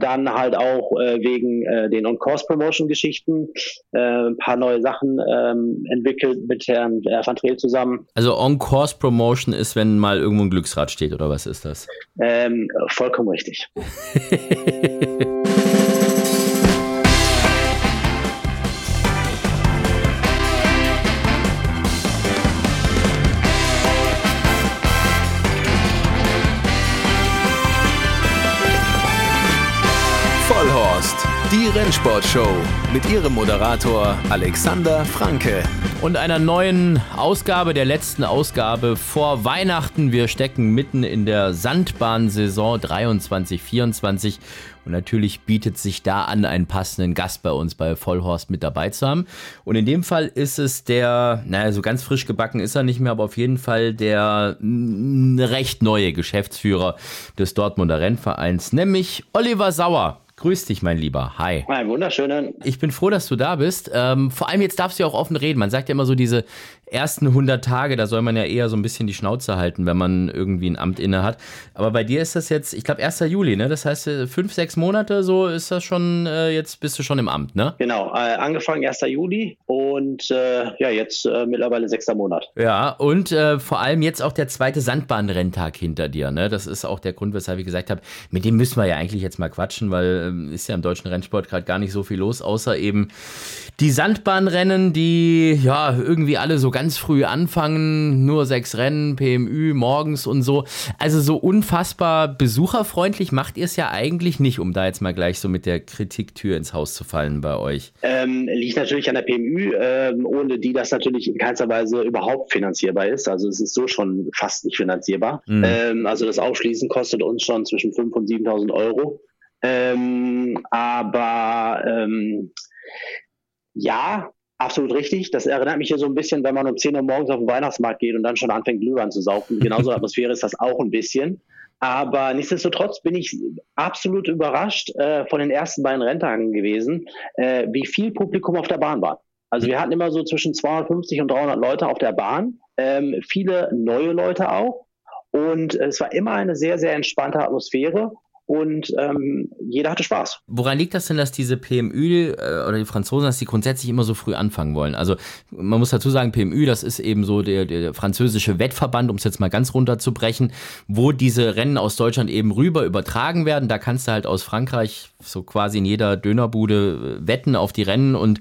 Dann halt auch äh, wegen äh, den On-Course-Promotion-Geschichten äh, ein paar neue Sachen ähm, entwickelt mit Herrn äh, Van Treel zusammen. Also On-Course-Promotion ist, wenn mal irgendwo ein Glücksrad steht, oder was ist das? Ähm, vollkommen richtig. Rennsportshow mit ihrem Moderator Alexander Franke. Und einer neuen Ausgabe, der letzten Ausgabe vor Weihnachten. Wir stecken mitten in der Sandbahnsaison 23-24. Und natürlich bietet sich da an, einen passenden Gast bei uns bei Vollhorst mit dabei zu haben. Und in dem Fall ist es der, naja, so ganz frisch gebacken ist er nicht mehr, aber auf jeden Fall der recht neue Geschäftsführer des Dortmunder Rennvereins, nämlich Oliver Sauer. Grüß dich, mein Lieber. Hi. Ein wunderschönen. Ich bin froh, dass du da bist. Ähm, vor allem jetzt darfst du ja auch offen reden. Man sagt ja immer so diese ersten 100 Tage, da soll man ja eher so ein bisschen die Schnauze halten, wenn man irgendwie ein Amt inne hat. Aber bei dir ist das jetzt, ich glaube, 1. Juli, ne? Das heißt, äh, fünf, sechs Monate, so ist das schon, äh, jetzt bist du schon im Amt, ne? Genau, äh, angefangen 1. Juli und äh, ja, jetzt äh, mittlerweile sechster Monat. Ja, und äh, vor allem jetzt auch der zweite Sandbahnrenntag hinter dir, ne? Das ist auch der Grund, weshalb ich gesagt habe, mit dem müssen wir ja eigentlich jetzt mal quatschen, weil ähm, ist ja im deutschen Rennsport gerade gar nicht so viel los, außer eben die Sandbahnrennen, die ja irgendwie alle so ganz früh anfangen, nur sechs Rennen, PMÜ morgens und so. Also so unfassbar besucherfreundlich macht ihr es ja eigentlich nicht, um da jetzt mal gleich so mit der Kritiktür ins Haus zu fallen bei euch. Ähm, liegt natürlich an der PMÜ, ähm, ohne die das natürlich in keinster Weise überhaupt finanzierbar ist. Also es ist so schon fast nicht finanzierbar. Mhm. Ähm, also das Aufschließen kostet uns schon zwischen 5.000 und 7.000 Euro. Ähm, aber ähm, ja, absolut richtig. Das erinnert mich hier so ein bisschen, wenn man um 10 Uhr morgens auf den Weihnachtsmarkt geht und dann schon anfängt, Glühwein zu saufen. Genauso Atmosphäre ist das auch ein bisschen. Aber nichtsdestotrotz bin ich absolut überrascht äh, von den ersten beiden Renntagen gewesen, äh, wie viel Publikum auf der Bahn war. Also wir hatten immer so zwischen 250 und 300 Leute auf der Bahn, ähm, viele neue Leute auch. Und es war immer eine sehr, sehr entspannte Atmosphäre und ähm, jeder hatte Spaß. Woran liegt das denn, dass diese PMÜ äh, oder die Franzosen, dass die grundsätzlich immer so früh anfangen wollen? Also man muss dazu sagen, PMÜ, das ist eben so der, der französische Wettverband, um es jetzt mal ganz runterzubrechen, wo diese Rennen aus Deutschland eben rüber übertragen werden. Da kannst du halt aus Frankreich so quasi in jeder Dönerbude äh, wetten auf die Rennen und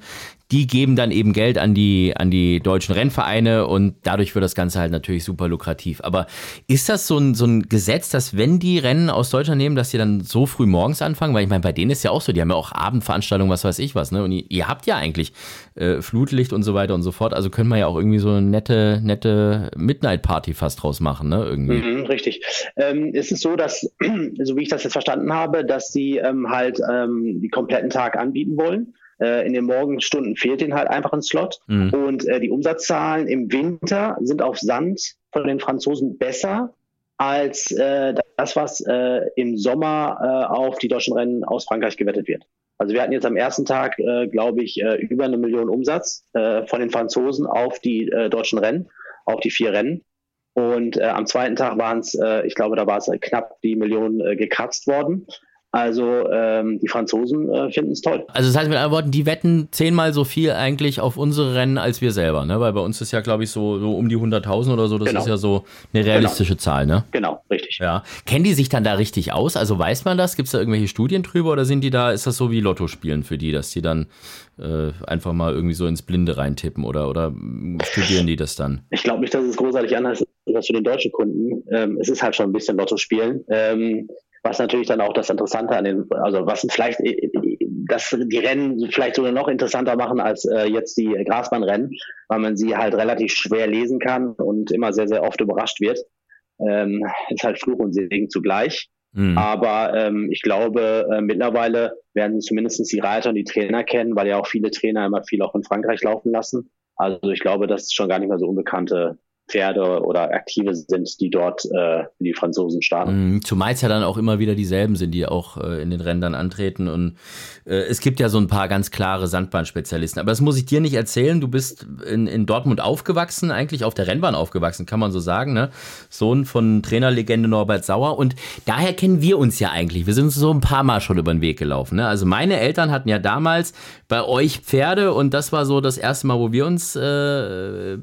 die geben dann eben Geld an die, an die deutschen Rennvereine und dadurch wird das Ganze halt natürlich super lukrativ. Aber ist das so ein, so ein Gesetz, dass wenn die Rennen aus Deutschland nehmen, dass die dann so früh morgens anfangen? Weil ich meine, bei denen ist ja auch so, die haben ja auch Abendveranstaltungen, was weiß ich was, ne? Und ihr, ihr habt ja eigentlich äh, Flutlicht und so weiter und so fort. Also können wir ja auch irgendwie so eine nette, nette Midnight-Party fast draus machen, ne? Irgendwie. Mhm, richtig. Ähm, ist es so, dass, so wie ich das jetzt verstanden habe, dass sie ähm, halt ähm, die kompletten Tag anbieten wollen? Äh, in den Morgenstunden fehlt ihnen halt einfach ein Slot. Mhm. Und äh, die Umsatzzahlen im Winter sind auf Sand von den Franzosen besser als äh, das, was äh, im Sommer äh, auf die deutschen Rennen aus Frankreich gewettet wird. Also wir hatten jetzt am ersten Tag, äh, glaube ich, äh, über eine Million Umsatz äh, von den Franzosen auf die äh, deutschen Rennen, auf die vier Rennen. Und äh, am zweiten Tag waren es, äh, ich glaube, da war es knapp die Million äh, gekratzt worden. Also ähm, die Franzosen äh, finden es toll. Also das heißt mit anderen Worten, die wetten zehnmal so viel eigentlich auf unsere Rennen als wir selber, ne? Weil bei uns ist ja, glaube ich, so, so um die 100.000 oder so. Das genau. ist ja so eine realistische genau. Zahl, ne? Genau, richtig. Ja. Kennen die sich dann da richtig aus? Also weiß man das? Gibt es da irgendwelche Studien drüber oder sind die da, ist das so wie Lotto spielen für die, dass die dann äh, einfach mal irgendwie so ins Blinde reintippen oder, oder studieren die das dann? Ich glaube nicht, dass es großartig anders ist als für den deutschen Kunden. Ähm, es ist halt schon ein bisschen Lotto spielen. Ähm, was natürlich dann auch das Interessante an den, also was vielleicht dass die Rennen vielleicht sogar noch interessanter machen als äh, jetzt die Grasbahnrennen, weil man sie halt relativ schwer lesen kann und immer sehr, sehr oft überrascht wird. Ähm, ist halt Fluch und Segen zugleich. Mhm. Aber ähm, ich glaube, äh, mittlerweile werden zumindest die Reiter und die Trainer kennen, weil ja auch viele Trainer immer viel auch in Frankreich laufen lassen. Also ich glaube, das ist schon gar nicht mehr so unbekannte Pferde oder Aktive sind, die dort äh, die Franzosen starten. Mhm, zumal es ja dann auch immer wieder dieselben sind, die auch äh, in den Rändern antreten. Und äh, es gibt ja so ein paar ganz klare Sandbahnspezialisten. Aber das muss ich dir nicht erzählen. Du bist in, in Dortmund aufgewachsen, eigentlich auf der Rennbahn aufgewachsen, kann man so sagen. Ne? Sohn von Trainerlegende Norbert Sauer. Und daher kennen wir uns ja eigentlich. Wir sind uns so ein paar Mal schon über den Weg gelaufen. Ne? Also meine Eltern hatten ja damals bei euch Pferde und das war so das erste Mal, wo wir uns äh,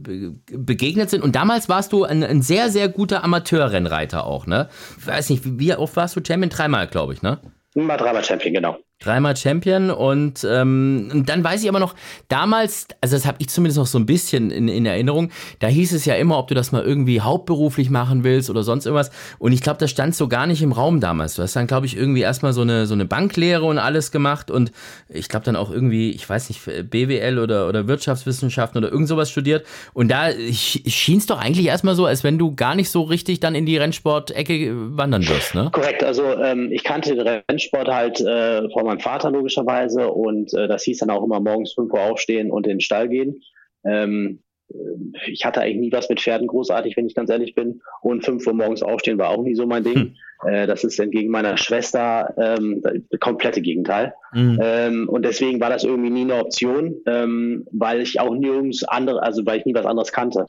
begegnet sind. Und damals warst du ein, ein sehr, sehr guter Amateurrennreiter auch, ne? Weiß nicht, wie, wie oft warst du Champion? Dreimal, glaube ich, ne? Mal dreimal Champion, genau. Dreimal Champion und, ähm, dann weiß ich aber noch, damals, also das habe ich zumindest noch so ein bisschen in, in Erinnerung, da hieß es ja immer, ob du das mal irgendwie hauptberuflich machen willst oder sonst irgendwas. Und ich glaube, das stand so gar nicht im Raum damals. Du hast dann, glaube ich, irgendwie erstmal so eine, so eine Banklehre und alles gemacht und ich glaube dann auch irgendwie, ich weiß nicht, BWL oder, oder Wirtschaftswissenschaften oder irgend sowas studiert. Und da schien es doch eigentlich erstmal so, als wenn du gar nicht so richtig dann in die Rennsport-Ecke wandern wirst, ne? Korrekt, also ähm, ich kannte den Rennsport halt äh, vom meinem Vater logischerweise und äh, das hieß dann auch immer morgens 5 Uhr aufstehen und in den Stall gehen. Ähm, äh, ich hatte eigentlich nie was mit Pferden großartig, wenn ich ganz ehrlich bin. Und 5 Uhr morgens aufstehen war auch nie so mein Ding. Hm. Äh, das ist entgegen meiner Schwester ähm, das komplette Gegenteil. Mhm. Ähm, und deswegen war das irgendwie nie eine Option, ähm, weil ich auch nirgends andere, also weil ich nie was anderes kannte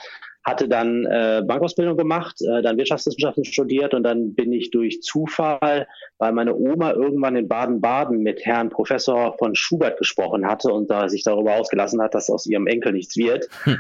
hatte dann äh, Bankausbildung gemacht, äh, dann Wirtschaftswissenschaften studiert und dann bin ich durch Zufall, weil meine Oma irgendwann in Baden-Baden mit Herrn Professor von Schubert gesprochen hatte und da sich darüber ausgelassen hat, dass aus ihrem Enkel nichts wird, hm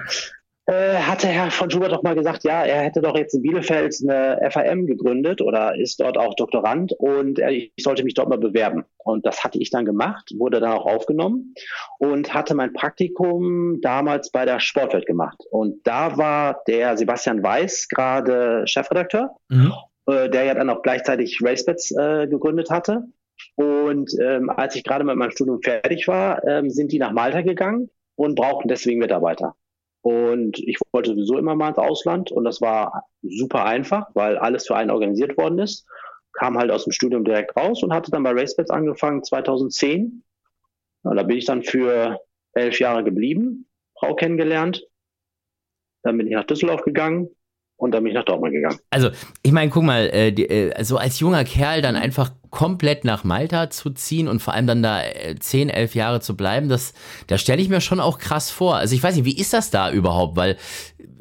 hatte Herr von Schubert doch mal gesagt, ja, er hätte doch jetzt in Bielefeld eine FAM gegründet oder ist dort auch Doktorand und ich sollte mich dort mal bewerben. Und das hatte ich dann gemacht, wurde dann auch aufgenommen und hatte mein Praktikum damals bei der Sportwelt gemacht. Und da war der Sebastian Weiß gerade Chefredakteur, mhm. äh, der ja dann auch gleichzeitig RaceBets äh, gegründet hatte. Und ähm, als ich gerade mit meinem Studium fertig war, ähm, sind die nach Malta gegangen und brauchten deswegen Mitarbeiter. Und ich wollte sowieso immer mal ins Ausland und das war super einfach, weil alles für einen organisiert worden ist. Kam halt aus dem Studium direkt raus und hatte dann bei RaceBets angefangen 2010. Ja, da bin ich dann für elf Jahre geblieben, Frau kennengelernt. Dann bin ich nach Düsseldorf gegangen, und dann bin ich nach Dortmund gegangen. Also, ich meine, guck mal, äh, die, äh, so als junger Kerl dann einfach komplett nach Malta zu ziehen und vor allem dann da äh, 10, 11 Jahre zu bleiben, das, da stelle ich mir schon auch krass vor. Also ich weiß nicht, wie ist das da überhaupt? Weil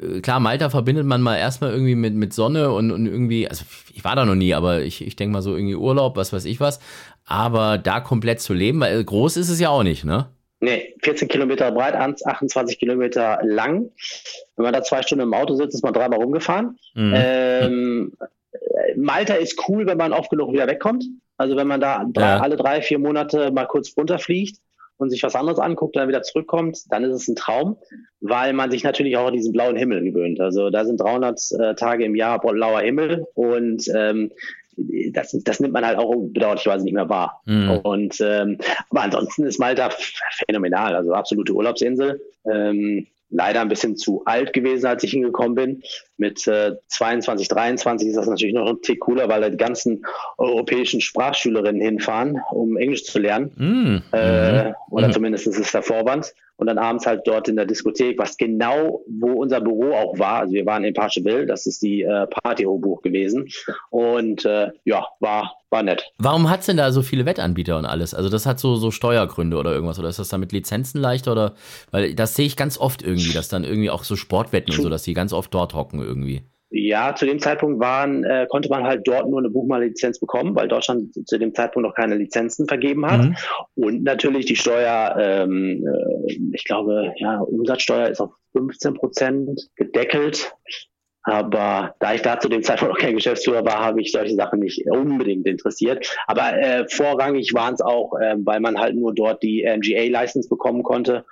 äh, klar, Malta verbindet man mal erstmal irgendwie mit, mit Sonne und, und irgendwie, also ich war da noch nie, aber ich, ich denke mal so irgendwie Urlaub, was weiß ich was. Aber da komplett zu leben, weil groß ist es ja auch nicht, ne? Nee, 14 Kilometer breit, 28 Kilometer lang. Wenn man da zwei Stunden im Auto sitzt, ist man dreimal rumgefahren. Mhm. Ähm, Malta ist cool, wenn man oft genug wieder wegkommt. Also wenn man da drei, ja. alle drei, vier Monate mal kurz runterfliegt und sich was anderes anguckt und dann wieder zurückkommt, dann ist es ein Traum, weil man sich natürlich auch an diesen blauen Himmel gewöhnt. Also da sind 300 äh, Tage im Jahr blauer Himmel und ähm, das, das nimmt man halt auch bedauerlicherweise nicht mehr wahr. Mhm. Und ähm, aber ansonsten ist Malta phänomenal, also absolute Urlaubsinsel. Ähm, leider ein bisschen zu alt gewesen, als ich hingekommen bin. Mit äh, 22, 23 ist das natürlich noch ein Tick cooler, weil da die ganzen europäischen Sprachschülerinnen hinfahren, um Englisch zu lernen. Mm. Äh, oder mm. zumindest ist es der Vorwand und dann abends halt dort in der Diskothek, was genau, wo unser Büro auch war. Also wir waren in Parcheville, das ist die äh, Partyhochbuch gewesen. Und äh, ja, war, war nett. Warum hat es denn da so viele Wettanbieter und alles? Also das hat so, so Steuergründe oder irgendwas? Oder ist das dann mit Lizenzen leichter? Oder weil das sehe ich ganz oft irgendwie, dass dann irgendwie auch so Sportwetten und so, dass die ganz oft dort hocken irgendwie. Ja, zu dem Zeitpunkt waren, äh, konnte man halt dort nur eine Buchmallizenz bekommen, weil Deutschland zu dem Zeitpunkt noch keine Lizenzen vergeben hat. Mhm. Und natürlich die Steuer, ähm, äh, ich glaube, ja, Umsatzsteuer ist auf 15 Prozent gedeckelt. Aber da ich da zu dem Zeitpunkt noch kein Geschäftsführer war, habe ich solche Sachen nicht unbedingt interessiert. Aber äh, vorrangig waren es auch, äh, weil man halt nur dort die MGA-License bekommen konnte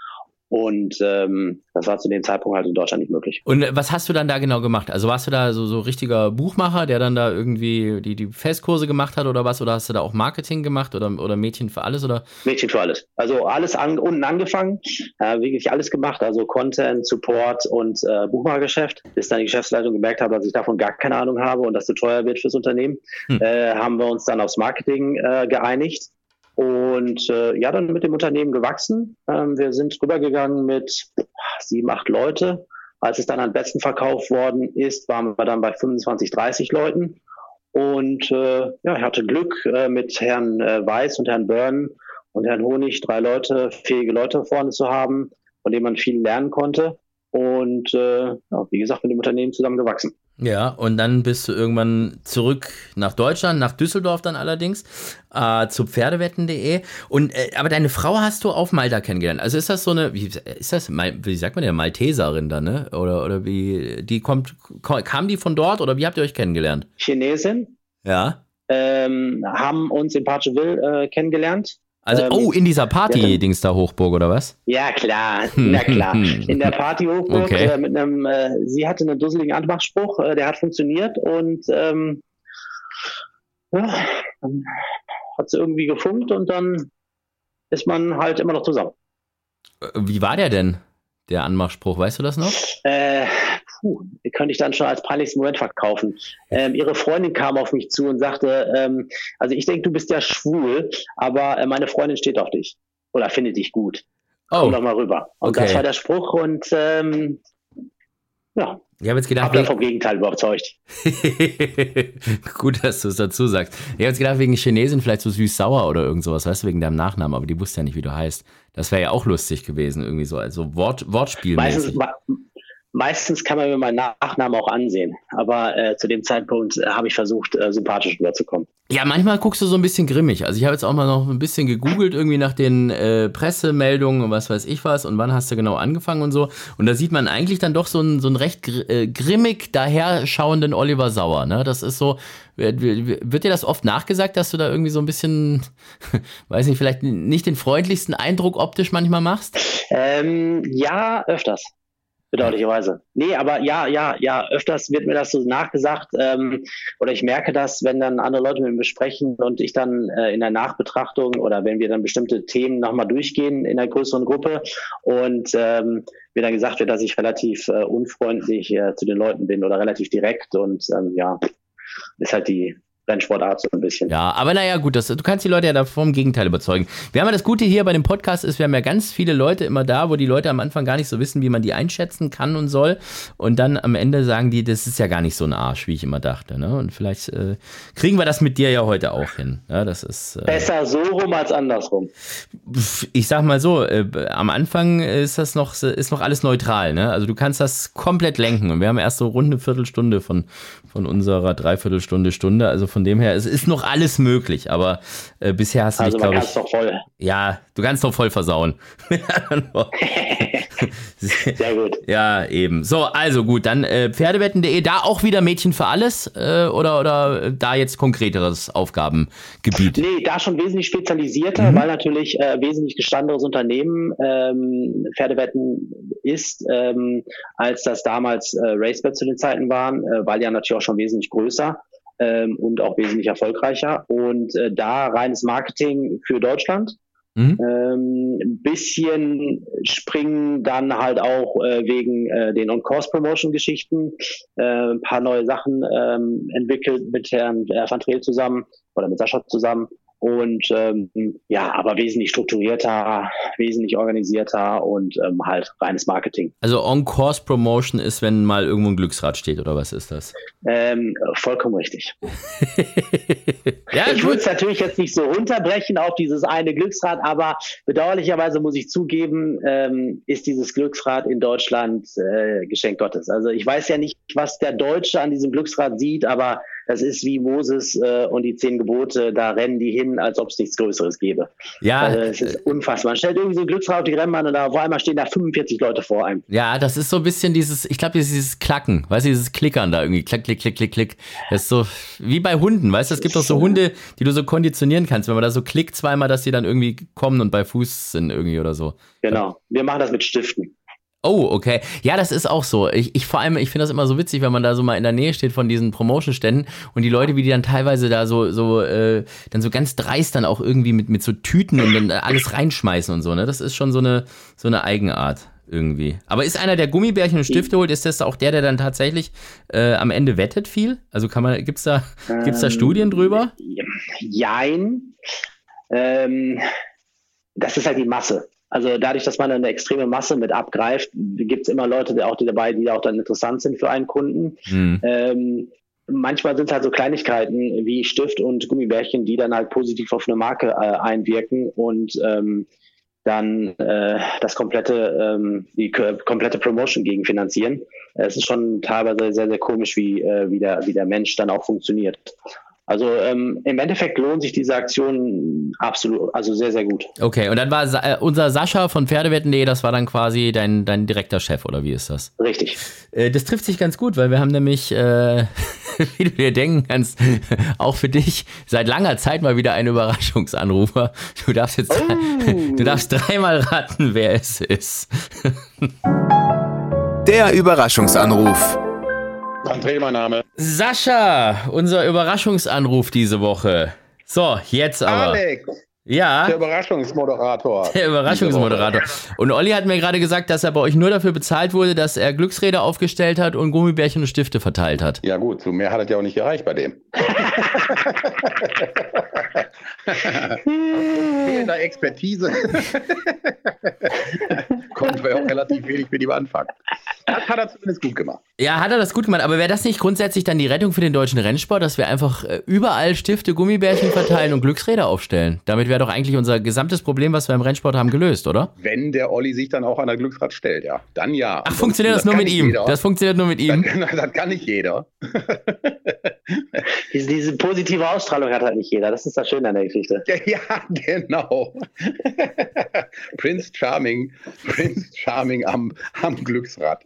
und ähm, das war zu dem Zeitpunkt halt in Deutschland nicht möglich. Und was hast du dann da genau gemacht? Also warst du da so, so richtiger Buchmacher, der dann da irgendwie die, die Festkurse gemacht hat oder was? Oder hast du da auch Marketing gemacht oder, oder Mädchen für alles? Oder? Mädchen für alles. Also alles an, unten angefangen, äh, wirklich alles gemacht. Also Content, Support und äh, Buchmachergeschäft. Bis dann die Geschäftsleitung gemerkt hat, dass ich davon gar keine Ahnung habe und dass zu teuer wird fürs Unternehmen, hm. äh, haben wir uns dann aufs Marketing äh, geeinigt und äh, ja, dann mit dem Unternehmen gewachsen. Ähm, wir sind rübergegangen mit sieben, acht Leute, Als es dann am besten verkauft worden ist, waren wir dann bei 25, 30 Leuten. Und äh, ja, ich hatte Glück äh, mit Herrn äh, Weiß und Herrn Byrne und Herrn Honig, drei Leute, fähige Leute vorne zu haben, von denen man viel lernen konnte. Und äh, ja, wie gesagt, mit dem Unternehmen zusammen gewachsen. Ja, und dann bist du irgendwann zurück nach Deutschland, nach Düsseldorf dann allerdings, äh, zu Pferdewetten.de. Und äh, aber deine Frau hast du auf Malta kennengelernt. Also ist das so eine, wie ist das, wie sagt man denn, Malteserin da, ne? Oder, oder wie, die kommt, kam die von dort oder wie habt ihr euch kennengelernt? Chinesin. Ja. Ähm, haben uns in Parcheville äh, kennengelernt. Also, ähm, oh, in dieser Party-Dings da Hochburg, oder was? Ja, klar, na klar. In der Party-Hochburg okay. äh, mit einem, äh, sie hatte einen dusseligen Anmachspruch, äh, der hat funktioniert und ähm, ja, dann hat sie irgendwie gefunkt und dann ist man halt immer noch zusammen. Äh, wie war der denn, der Anmachspruch? Weißt du das noch? Äh, puh, könnte ich dann schon als peinlichsten Moment verkaufen. Ähm, ihre Freundin kam auf mich zu und sagte, ähm, also ich denke, du bist ja schwul, aber äh, meine Freundin steht auf dich oder findet dich gut. Oh. Komm doch mal rüber. Und okay. das war der Spruch und ähm, ja. Ich habe jetzt gedacht, hab vom Gegenteil überzeugt. Gut, dass du es dazu sagst. Ich habe jetzt gedacht, wegen Chinesin vielleicht so süß-sauer oder irgend sowas, weißt du, wegen deinem Nachnamen, aber die wusste ja nicht, wie du heißt. Das wäre ja auch lustig gewesen, irgendwie so, also Wort, Wortspiel. Meistens, Meistens kann man mir meinen Nachnamen auch ansehen, aber äh, zu dem Zeitpunkt äh, habe ich versucht, äh, sympathisch rüberzukommen. Ja, manchmal guckst du so ein bisschen grimmig. Also ich habe jetzt auch mal noch ein bisschen gegoogelt, irgendwie nach den äh, Pressemeldungen und was weiß ich was und wann hast du genau angefangen und so. Und da sieht man eigentlich dann doch so einen, so einen recht gr äh, grimmig daherschauenden Oliver Sauer. Ne? Das ist so, wird, wird dir das oft nachgesagt, dass du da irgendwie so ein bisschen, weiß nicht, vielleicht nicht den freundlichsten Eindruck optisch manchmal machst? Ähm, ja, öfters bedauerlicherweise. Nee, aber ja, ja, ja, öfters wird mir das so nachgesagt ähm, oder ich merke das, wenn dann andere Leute mit mir besprechen und ich dann äh, in der Nachbetrachtung oder wenn wir dann bestimmte Themen nochmal durchgehen in einer größeren Gruppe und ähm, mir dann gesagt wird, dass ich relativ äh, unfreundlich äh, zu den Leuten bin oder relativ direkt und ähm, ja, ist halt die Rennsportart so ein bisschen. Ja, aber naja, gut, das, du kannst die Leute ja da vom Gegenteil überzeugen. Wir haben ja das Gute hier bei dem Podcast ist, wir haben ja ganz viele Leute immer da, wo die Leute am Anfang gar nicht so wissen, wie man die einschätzen kann und soll. Und dann am Ende sagen die, das ist ja gar nicht so ein Arsch, wie ich immer dachte. Ne? Und vielleicht äh, kriegen wir das mit dir ja heute auch hin. Ja, das ist, äh, Besser so rum als andersrum. Ich sag mal so, äh, am Anfang ist das noch, ist noch alles neutral. Ne? Also du kannst das komplett lenken. Und wir haben erst so rund eine Viertelstunde von, von unserer Dreiviertelstunde, Stunde. Also von dem her, es ist noch alles möglich, aber äh, bisher hast du also dich, glaube ich. Doch voll. Ja, du kannst doch voll versauen. Sehr gut. Ja, eben. So, also gut, dann äh, Pferdewetten.de, da auch wieder Mädchen für alles äh, oder, oder da jetzt konkreteres Aufgabengebiet? Nee, da schon wesentlich spezialisierter, mhm. weil natürlich äh, wesentlich gestandenes Unternehmen ähm, Pferdewetten ist, ähm, als das damals äh, Racebet zu den Zeiten waren, äh, weil ja natürlich auch schon wesentlich größer ähm, und auch wesentlich erfolgreicher. Und äh, da reines Marketing für Deutschland. Mhm. Ähm, ein bisschen springen dann halt auch äh, wegen äh, den On-Course-Promotion-Geschichten äh, ein paar neue Sachen ähm, entwickelt mit Herrn äh, Van Treel zusammen oder mit Sascha zusammen. Und ähm, ja, aber wesentlich strukturierter, wesentlich organisierter und ähm, halt reines Marketing. Also On-Course Promotion ist, wenn mal irgendwo ein Glücksrad steht, oder was ist das? Ähm, vollkommen richtig. ja, ich würde es natürlich jetzt nicht so runterbrechen auf dieses eine Glücksrad, aber bedauerlicherweise muss ich zugeben, ähm, ist dieses Glücksrad in Deutschland äh, Geschenk Gottes. Also ich weiß ja nicht, was der Deutsche an diesem Glücksrad sieht, aber das ist wie Moses äh, und die zehn Gebote, da rennen die hin, als ob es nichts Größeres gäbe. Ja. Also, es ist unfassbar. Man stellt irgendwie so Glücksrad auf die Rennbahn und da auf einmal stehen da 45 Leute vor einem. Ja, das ist so ein bisschen dieses, ich glaube, dieses Klacken, weißt du, dieses Klickern da irgendwie, klick, klick, klick, klick, klick. Das ist so wie bei Hunden, weißt du, es gibt doch so Hunde, die du so konditionieren kannst, wenn man da so klickt zweimal, dass die dann irgendwie kommen und bei Fuß sind irgendwie oder so. Genau. Wir machen das mit Stiften. Oh, okay. Ja, das ist auch so. Ich, ich vor allem, ich finde das immer so witzig, wenn man da so mal in der Nähe steht von diesen Promotion-Ständen und die Leute, wie die dann teilweise da so, so, äh, dann so ganz dreist dann auch irgendwie mit, mit so Tüten und dann alles reinschmeißen und so, ne? Das ist schon so eine, so eine Eigenart irgendwie. Aber ist einer, der Gummibärchen und Stifte holt, ist das auch der, der dann tatsächlich äh, am Ende wettet viel? Also kann man, gibt's da, gibt's da ähm, Studien drüber? Jein. Ähm, das ist halt die Masse. Also dadurch, dass man eine extreme Masse mit abgreift, gibt es immer Leute die auch die dabei, die auch dann interessant sind für einen Kunden. Mhm. Ähm, manchmal sind es halt so Kleinigkeiten wie Stift und Gummibärchen, die dann halt positiv auf eine Marke äh, einwirken und ähm, dann äh, das komplette, ähm, die komplette Promotion gegenfinanzieren. Es ist schon teilweise sehr, sehr komisch, wie, äh, wie, der, wie der Mensch dann auch funktioniert. Also ähm, im Endeffekt lohnt sich diese Aktion absolut, also sehr, sehr gut. Okay, und dann war Sa äh, unser Sascha von Pferdewetten.de, das war dann quasi dein, dein direkter Chef, oder wie ist das? Richtig. Äh, das trifft sich ganz gut, weil wir haben nämlich, äh, wie du dir denken kannst, auch für dich seit langer Zeit mal wieder einen Überraschungsanrufer. Du darfst jetzt, oh. du darfst dreimal raten, wer es ist. Der Überraschungsanruf. André, mein Name. Sascha, unser Überraschungsanruf diese Woche. So, jetzt aber. Alex. Ja. Der Überraschungsmoderator. Der Überraschungsmoderator. Und Olli hat mir gerade gesagt, dass er bei euch nur dafür bezahlt wurde, dass er Glücksräder aufgestellt hat und Gummibärchen und Stifte verteilt hat. Ja gut, so mehr hat es ja auch nicht gereicht bei dem. Fehlender Expertise. Konnten wir auch relativ wenig mit ihm anfangen. Das hat er zumindest gut gemacht. Ja, hat er das gut gemacht. Aber wäre das nicht grundsätzlich dann die Rettung für den deutschen Rennsport, dass wir einfach äh, überall Stifte, Gummibärchen verteilen und Glücksräder aufstellen? Damit wäre doch eigentlich unser gesamtes Problem, was wir im Rennsport haben, gelöst, oder? Wenn der Olli sich dann auch an der Glücksrad stellt, ja. Dann ja. Ach, funktioniert das, das nur mit ihm? Jeder. Das funktioniert nur mit ihm? Das, das kann nicht jeder. diese, diese, positive Ausstrahlung hat halt nicht jeder. Das ist das Schöne an der Geschichte. Ja, genau. Prince Charming, Prince Charming am, am Glücksrad.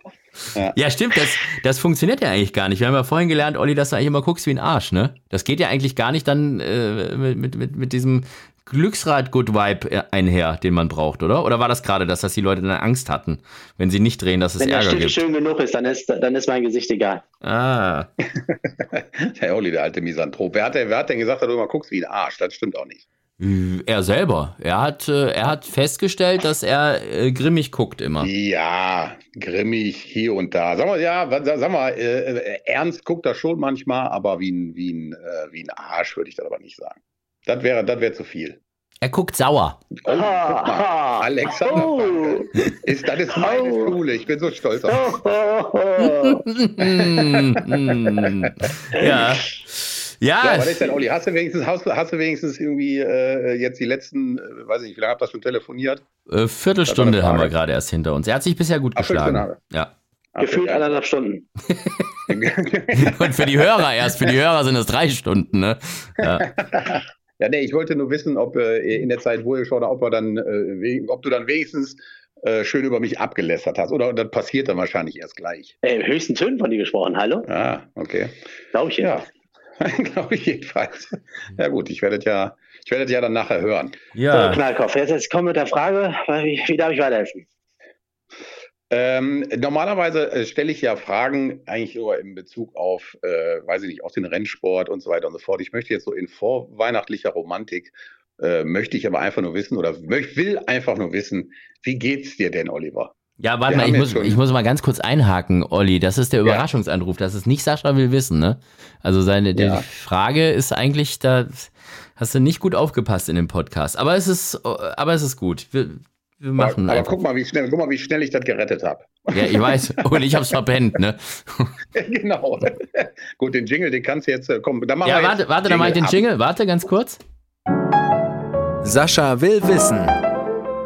Ja. ja, stimmt, das, das funktioniert ja eigentlich gar nicht. Wir haben ja vorhin gelernt, Olli, dass du eigentlich immer guckst wie ein Arsch, ne? Das geht ja eigentlich gar nicht dann äh, mit, mit, mit diesem Glücksrad-Good-Vibe einher, den man braucht, oder? Oder war das gerade das, dass die Leute dann Angst hatten, wenn sie nicht drehen, dass es wenn Ärger gibt? Wenn der schön genug ist, dann ist, dann ist mein Gesicht egal. Ah. der Olli, der alte Misanthrop. Wer hat, wer hat denn gesagt, dass du immer guckst wie ein Arsch? Das stimmt auch nicht. Er selber. Er hat, äh, er hat festgestellt, dass er äh, grimmig guckt immer. Ja, grimmig hier und da. Sag mal, ja, sag mal, äh, ernst guckt er schon manchmal, aber wie ein, wie ein, äh, wie ein Arsch würde ich das aber nicht sagen. Das wäre, das wäre zu viel. Er guckt sauer. Oh, guck mal. Alexander oh. ist, das ist meine oh. Schule. Ich bin so stolz auf dich. ja. Ja, ja was ist denn, Olli? Hast du wenigstens, hast, hast du wenigstens irgendwie äh, jetzt die letzten, äh, weiß ich nicht, wie lange habt ihr schon telefoniert? Äh, Viertelstunde haben wir gerade erst hinter uns. Er hat sich bisher gut Ach, geschlagen. Ja. Gefühlt eineinhalb Stunden. Und für die Hörer erst, für die Hörer sind es drei Stunden, ne? Ja. ja, nee, ich wollte nur wissen, ob äh, in der Zeit, wo ihr schon, ob, dann, äh, ob du dann wenigstens äh, schön über mich abgelästert hast. Oder das passiert dann wahrscheinlich erst gleich. Im höchsten Tönen von dir gesprochen, hallo? Ah, okay. Glaube ich ja. Glaube ich jedenfalls. Ja gut, ich werde ja, ich werde ja dann nachher hören. Ja. So, Knallkopf, jetzt, jetzt komm mit der Frage, wie, wie darf ich weiterhelfen? Ähm, normalerweise äh, stelle ich ja Fragen eigentlich nur in Bezug auf, äh, weiß ich nicht, auf den Rennsport und so weiter und so fort. Ich möchte jetzt so in vorweihnachtlicher Romantik, äh, möchte ich aber einfach nur wissen oder will einfach nur wissen, wie geht's dir denn, Oliver? Ja, warte mal, ich muss, ich muss mal ganz kurz einhaken, Olli. Das ist der Überraschungsanruf. Das ist nicht Sascha will wissen, ne? Also seine ja. die Frage ist eigentlich, da hast du nicht gut aufgepasst in dem Podcast. Aber es ist, aber es ist gut. Wir, machen aber, aber guck mal, wie schnell, guck mal, wie schnell ich das gerettet habe. Ja, ich weiß. Und ich hab's verpennt, ne? genau. gut, den Jingle, den kannst du jetzt, äh, komm, dann machen ja, wir warte, warte, dann mach ich den Jingle. Warte, ganz kurz. Sascha will wissen.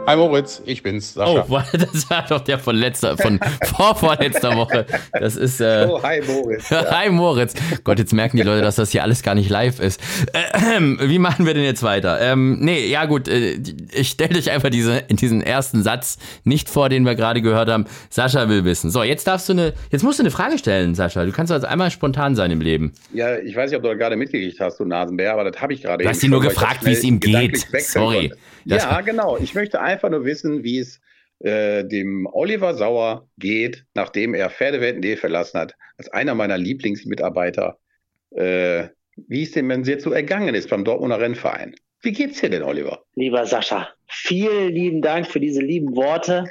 Hi Moritz, ich bin's, Sascha. Oh, das war doch der von letzter, von vorvorletzter Woche. Das ist. Äh, oh, hi Moritz. Ja. Hi Moritz. Gott, jetzt merken die Leute, dass das hier alles gar nicht live ist. Äh, wie machen wir denn jetzt weiter? Ähm, nee, ja gut, äh, ich stelle dich einfach diese, diesen ersten Satz nicht vor, den wir gerade gehört haben. Sascha will wissen. So, jetzt darfst du eine, jetzt musst du eine Frage stellen, Sascha. Du kannst also einmal spontan sein im Leben. Ja, ich weiß nicht, ob du gerade mitgekriegt hast, du Nasenbär, aber das habe ich gerade. Du hast ihn nur gefragt, wie es ihm geht. Sorry. ja, genau. Ich möchte einfach nur wissen, wie es äh, dem Oliver Sauer geht, nachdem er Pferdewelt.de verlassen hat, als einer meiner Lieblingsmitarbeiter. Äh, wie es dem denn jetzt so ergangen ist beim Dortmunder Rennverein. Wie geht's dir denn, Oliver? Lieber Sascha, vielen lieben Dank für diese lieben Worte.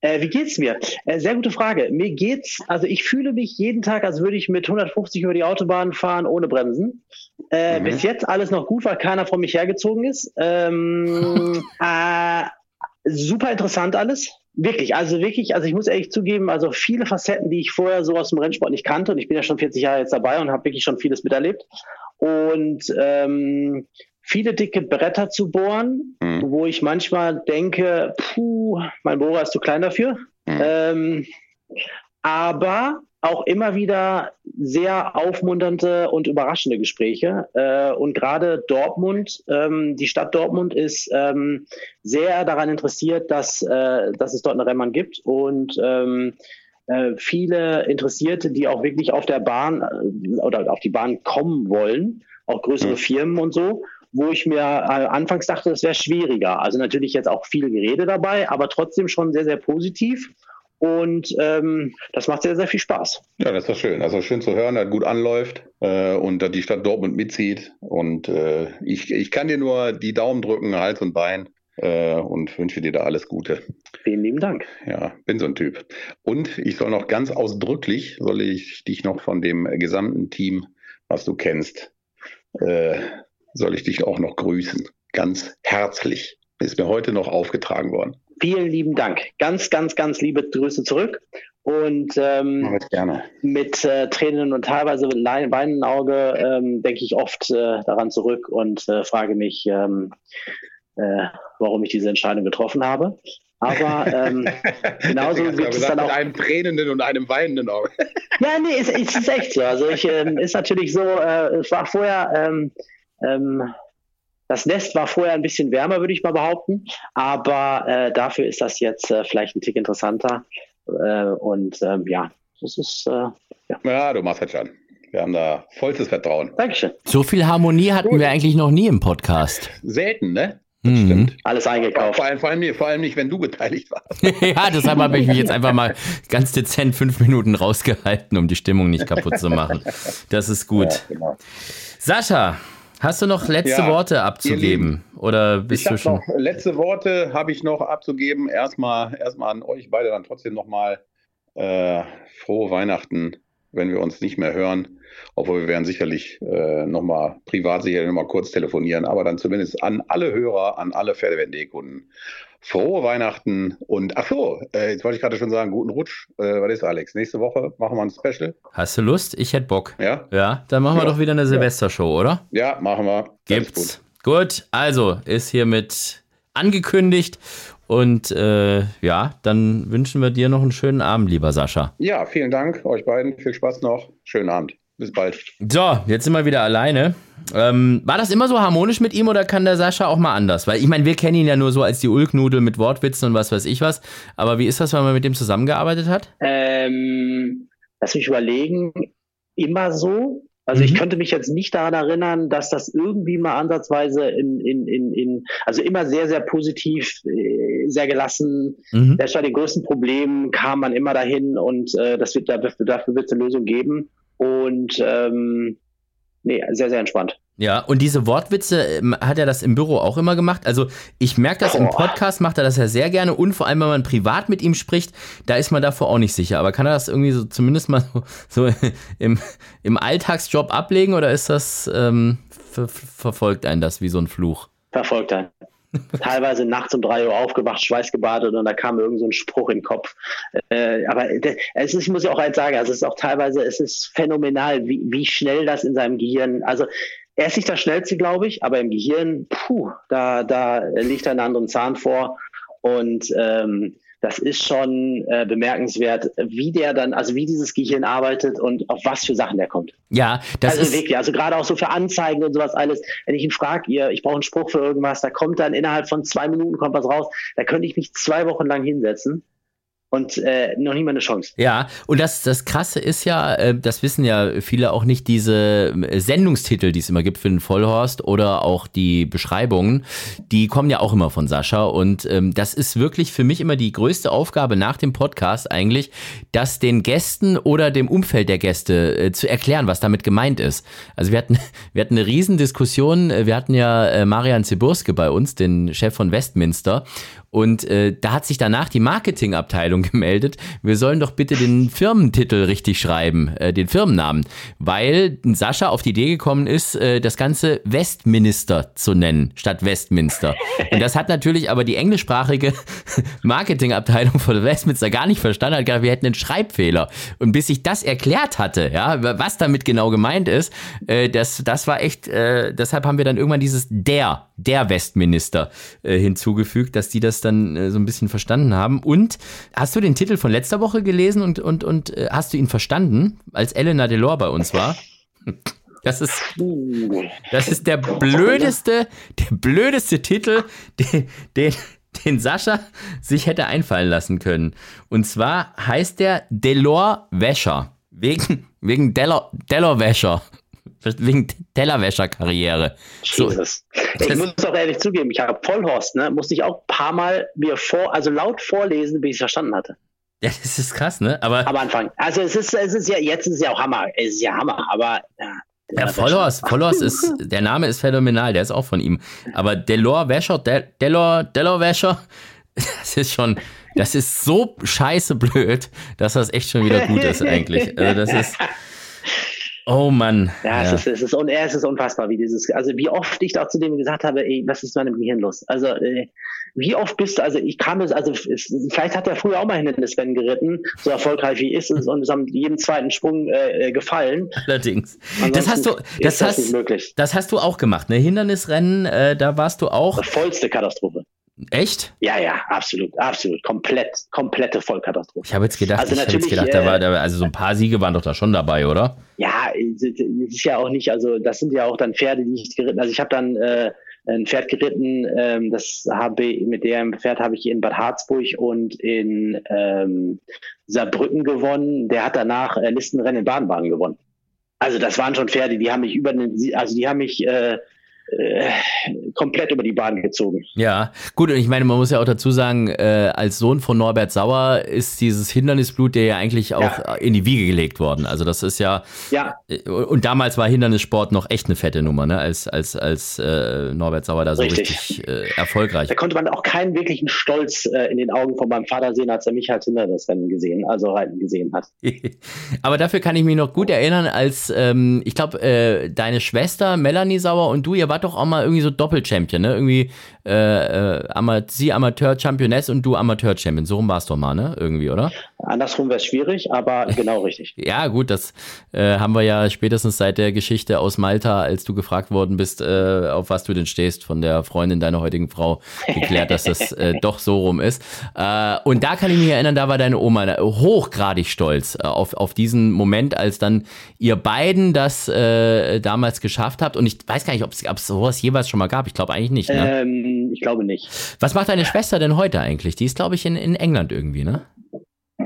Äh, wie geht's mir? Äh, sehr gute Frage. Mir geht's, also ich fühle mich jeden Tag, als würde ich mit 150 über die Autobahn fahren ohne Bremsen. Äh, mhm. Bis jetzt alles noch gut, weil keiner von mich hergezogen ist. Ähm, äh, super interessant alles. Wirklich, also wirklich, also ich muss ehrlich zugeben, also viele Facetten, die ich vorher so aus dem Rennsport nicht kannte und ich bin ja schon 40 Jahre jetzt dabei und habe wirklich schon vieles miterlebt. Und ähm, viele dicke Bretter zu bohren, mhm. wo ich manchmal denke, puh, mein Bohrer ist zu klein dafür. Mhm. Ähm, aber auch immer wieder sehr aufmunternde und überraschende Gespräche. Äh, und gerade Dortmund, ähm, die Stadt Dortmund ist ähm, sehr daran interessiert, dass, äh, dass es dort eine Rennbahn gibt und ähm, äh, viele Interessierte, die auch wirklich auf der Bahn äh, oder auf die Bahn kommen wollen, auch größere mhm. Firmen und so wo ich mir äh, anfangs dachte, das wäre schwieriger. Also natürlich jetzt auch viel Gerede dabei, aber trotzdem schon sehr, sehr positiv. Und ähm, das macht sehr, sehr viel Spaß. Ja, das ist doch schön. Also schön zu hören, dass gut anläuft äh, und dass die Stadt Dortmund mitzieht. Und äh, ich, ich kann dir nur die Daumen drücken, Hals und Bein äh, und wünsche dir da alles Gute. Vielen lieben Dank. Ja, bin so ein Typ. Und ich soll noch ganz ausdrücklich, soll ich dich noch von dem gesamten Team, was du kennst, äh, soll ich dich auch noch grüßen. Ganz herzlich. Ist mir heute noch aufgetragen worden. Vielen lieben Dank. Ganz, ganz, ganz liebe Grüße zurück. Und ähm, mit äh, Tränen und teilweise weinenden Auge ähm, denke ich oft äh, daran zurück und äh, frage mich, ähm, äh, warum ich diese Entscheidung getroffen habe. Aber ähm, genauso gibt es dann auch. Mit einem tränenden und einem weinenden Auge. ja, nee, es, es, ist echt so. Also ich ähm, ist natürlich so, äh, es war vorher ähm, ähm, das Nest war vorher ein bisschen wärmer, würde ich mal behaupten, aber äh, dafür ist das jetzt äh, vielleicht ein Tick interessanter. Äh, und ähm, ja, das ist. Äh, ja. ja, du machst das schon. Wir haben da vollstes Vertrauen. Dankeschön. So viel Harmonie hatten Gut. wir eigentlich noch nie im Podcast. Selten, ne? Das mhm. stimmt. Alles eingekauft. Vor allem, vor, allem, vor allem nicht, wenn du beteiligt warst. ja, deshalb habe ich mich jetzt einfach mal ganz dezent fünf Minuten rausgehalten, um die Stimmung nicht kaputt zu machen. Das ist gut. Ja, genau. Sascha, Hast du noch letzte ja, Worte abzugeben? Oder bist du schon? Noch, letzte Worte habe ich noch abzugeben. Erstmal, erstmal an euch beide dann trotzdem nochmal äh, frohe Weihnachten, wenn wir uns nicht mehr hören. Obwohl wir werden sicherlich äh, nochmal privat sicherlich nochmal kurz telefonieren, aber dann zumindest an alle Hörer, an alle Pferdewende-Kunden frohe Weihnachten und ach so, äh, jetzt wollte ich gerade schon sagen, guten Rutsch. Äh, was ist Alex? Nächste Woche machen wir ein Special. Hast du Lust? Ich hätte Bock. Ja? Ja, dann machen wir ja. doch wieder eine Silvestershow, oder? Ja, machen wir. Gibt's. Gut. gut, also ist hiermit angekündigt und äh, ja, dann wünschen wir dir noch einen schönen Abend, lieber Sascha. Ja, vielen Dank euch beiden. Viel Spaß noch. Schönen Abend. Bis bald. So, jetzt sind wir wieder alleine. Ähm, war das immer so harmonisch mit ihm oder kann der Sascha auch mal anders? Weil ich meine, wir kennen ihn ja nur so als die Ulknudel mit Wortwitzen und was weiß ich was. Aber wie ist das, wenn man mit dem zusammengearbeitet hat? Ähm, lass mich überlegen. Immer so. Also mhm. ich könnte mich jetzt nicht daran erinnern, dass das irgendwie mal ansatzweise in, in, in, in also immer sehr, sehr positiv, äh, sehr gelassen. Mhm. Selbst bei den größten Problemen kam man immer dahin und äh, das wird, dafür, dafür wird es eine Lösung geben. Und ähm, nee, sehr, sehr entspannt. Ja, und diese Wortwitze, ähm, hat er das im Büro auch immer gemacht? Also ich merke das oh. im Podcast, macht er das ja sehr gerne und vor allem, wenn man privat mit ihm spricht, da ist man davor auch nicht sicher. Aber kann er das irgendwie so zumindest mal so, so im, im Alltagsjob ablegen oder ist das, ähm, ver verfolgt einen das wie so ein Fluch? Verfolgt einen teilweise nachts um drei Uhr aufgewacht, schweißgebadet und da kam irgend so ein Spruch in den Kopf. Äh, aber es ist, ich muss ja auch eins sagen, also es ist auch teilweise, es ist phänomenal, wie, wie schnell das in seinem Gehirn, also er ist nicht das Schnellste, glaube ich, aber im Gehirn, puh, da, da liegt er einen anderen Zahn vor und ähm, das ist schon äh, bemerkenswert, wie der dann, also wie dieses Gehirn arbeitet und auf was für Sachen der kommt. Ja, das also ist wirklich, also gerade auch so für Anzeigen und sowas alles. Wenn ich ihn frage, ihr, ich brauche einen Spruch für irgendwas, da kommt dann innerhalb von zwei Minuten kommt was raus. Da könnte ich mich zwei Wochen lang hinsetzen und äh, noch nie mal eine Chance. Ja, und das, das Krasse ist ja, äh, das wissen ja viele auch nicht, diese äh, Sendungstitel, die es immer gibt für den Vollhorst oder auch die Beschreibungen, die kommen ja auch immer von Sascha. Und ähm, das ist wirklich für mich immer die größte Aufgabe nach dem Podcast eigentlich, das den Gästen oder dem Umfeld der Gäste äh, zu erklären, was damit gemeint ist. Also wir hatten, wir hatten eine Riesendiskussion, wir hatten ja äh, Marian Zeburske bei uns, den Chef von Westminster, und äh, da hat sich danach die Marketingabteilung gemeldet, wir sollen doch bitte den Firmentitel richtig schreiben, äh, den Firmennamen, weil Sascha auf die Idee gekommen ist, äh, das Ganze Westminister zu nennen, statt Westminster. Und das hat natürlich aber die englischsprachige Marketingabteilung von Westminster gar nicht verstanden, hat gedacht, wir hätten einen Schreibfehler. Und bis ich das erklärt hatte, ja, was damit genau gemeint ist, äh, das, das war echt, äh, deshalb haben wir dann irgendwann dieses der, der Westminister äh, hinzugefügt, dass die das dann äh, so ein bisschen verstanden haben. Und hast du den Titel von letzter Woche gelesen und, und, und äh, hast du ihn verstanden, als Elena Delors bei uns war? Das ist, das ist der blödeste, der blödeste Titel, den, den, den Sascha sich hätte einfallen lassen können. Und zwar heißt der Delors Wäscher. Wegen, wegen Delor, Delor Wäscher. Wegen Tellerwäscher-Karriere. So. Ich muss auch ehrlich zugeben, ich habe Vollhorst, ne, musste ich auch ein paar Mal mir vor, also laut vorlesen, bis ich es verstanden hatte. Ja, das ist krass, ne? Aber am Anfang. Also es ist, es ist ja, jetzt ist es ja auch Hammer. Es ist ja Hammer, aber ja, ja, Vollhorst, Vollhorst ist, der Name ist phänomenal, der ist auch von ihm. Aber Delor Wäscher, Del, Delor, Delor Wäscher, das ist schon, das ist so scheiße blöd, dass das echt schon wieder gut ist eigentlich. Also das ist, Oh Mann. Ja, ja. Es, ist, es, ist, und es ist unfassbar, wie dieses, also wie oft ich auch zu dem gesagt habe, ey, was ist mit meinem Gehirn los? Also, äh, wie oft bist du, also ich kam es, also es, vielleicht hat er früher auch mal Hindernisrennen geritten, so erfolgreich wie ist es, und es haben jeden zweiten Sprung äh, äh gefallen. Allerdings. Ansonsten das hast du, das, hast, das, das hast du auch gemacht, ne? Hindernisrennen, äh, da warst du auch. Vollste Katastrophe. Echt? Ja, ja, absolut, absolut. Komplett, komplette Vollkatastrophe. Ich habe jetzt gedacht, also ich habe jetzt gedacht, da war, da, also so ein paar Siege waren doch da schon dabei, oder? Ja, es ist ja auch nicht, also das sind ja auch dann Pferde, die ich geritten. Also ich habe dann äh, ein Pferd geritten, ähm, das habe mit dem Pferd habe ich in Bad Harzburg und in ähm, Saarbrücken gewonnen. Der hat danach äh, Listenrennen in Baden-Baden gewonnen. Also das waren schon Pferde, die haben mich über den, also die haben mich äh, äh, komplett über die Bahn gezogen. Ja, gut, und ich meine, man muss ja auch dazu sagen, äh, als Sohn von Norbert Sauer ist dieses Hindernisblut der ja eigentlich auch ja. in die Wiege gelegt worden. Also das ist ja, ja. Äh, und damals war Hindernissport noch echt eine fette Nummer, ne? als, als, als äh, Norbert Sauer da so richtig, richtig äh, erfolgreich. Da konnte man auch keinen wirklichen Stolz in den Augen von meinem Vater sehen, als er mich als Hindernisrennen gesehen, also halt gesehen hat. Aber dafür kann ich mich noch gut erinnern, als ähm, ich glaube, deine Schwester Melanie Sauer und du, ihr wart war doch auch mal irgendwie so Doppel-Champion, ne? Irgendwie äh, äh, sie Amateur-Championess und du Amateur-Champion. So rum war es doch mal, ne? Irgendwie, oder? Andersrum wäre es schwierig, aber genau richtig. ja, gut, das äh, haben wir ja spätestens seit der Geschichte aus Malta, als du gefragt worden bist, äh, auf was du denn stehst, von der Freundin deiner heutigen Frau geklärt, dass das äh, doch so rum ist. Äh, und da kann ich mich erinnern, da war deine Oma hochgradig stolz auf, auf diesen Moment, als dann ihr beiden das damals geschafft habt. Und ich weiß gar nicht, ob es sowas jeweils schon mal gab. Ich glaube eigentlich nicht. Ne? Ähm, ich glaube nicht. Was macht deine Schwester denn heute eigentlich? Die ist, glaube ich, in, in England irgendwie, ne?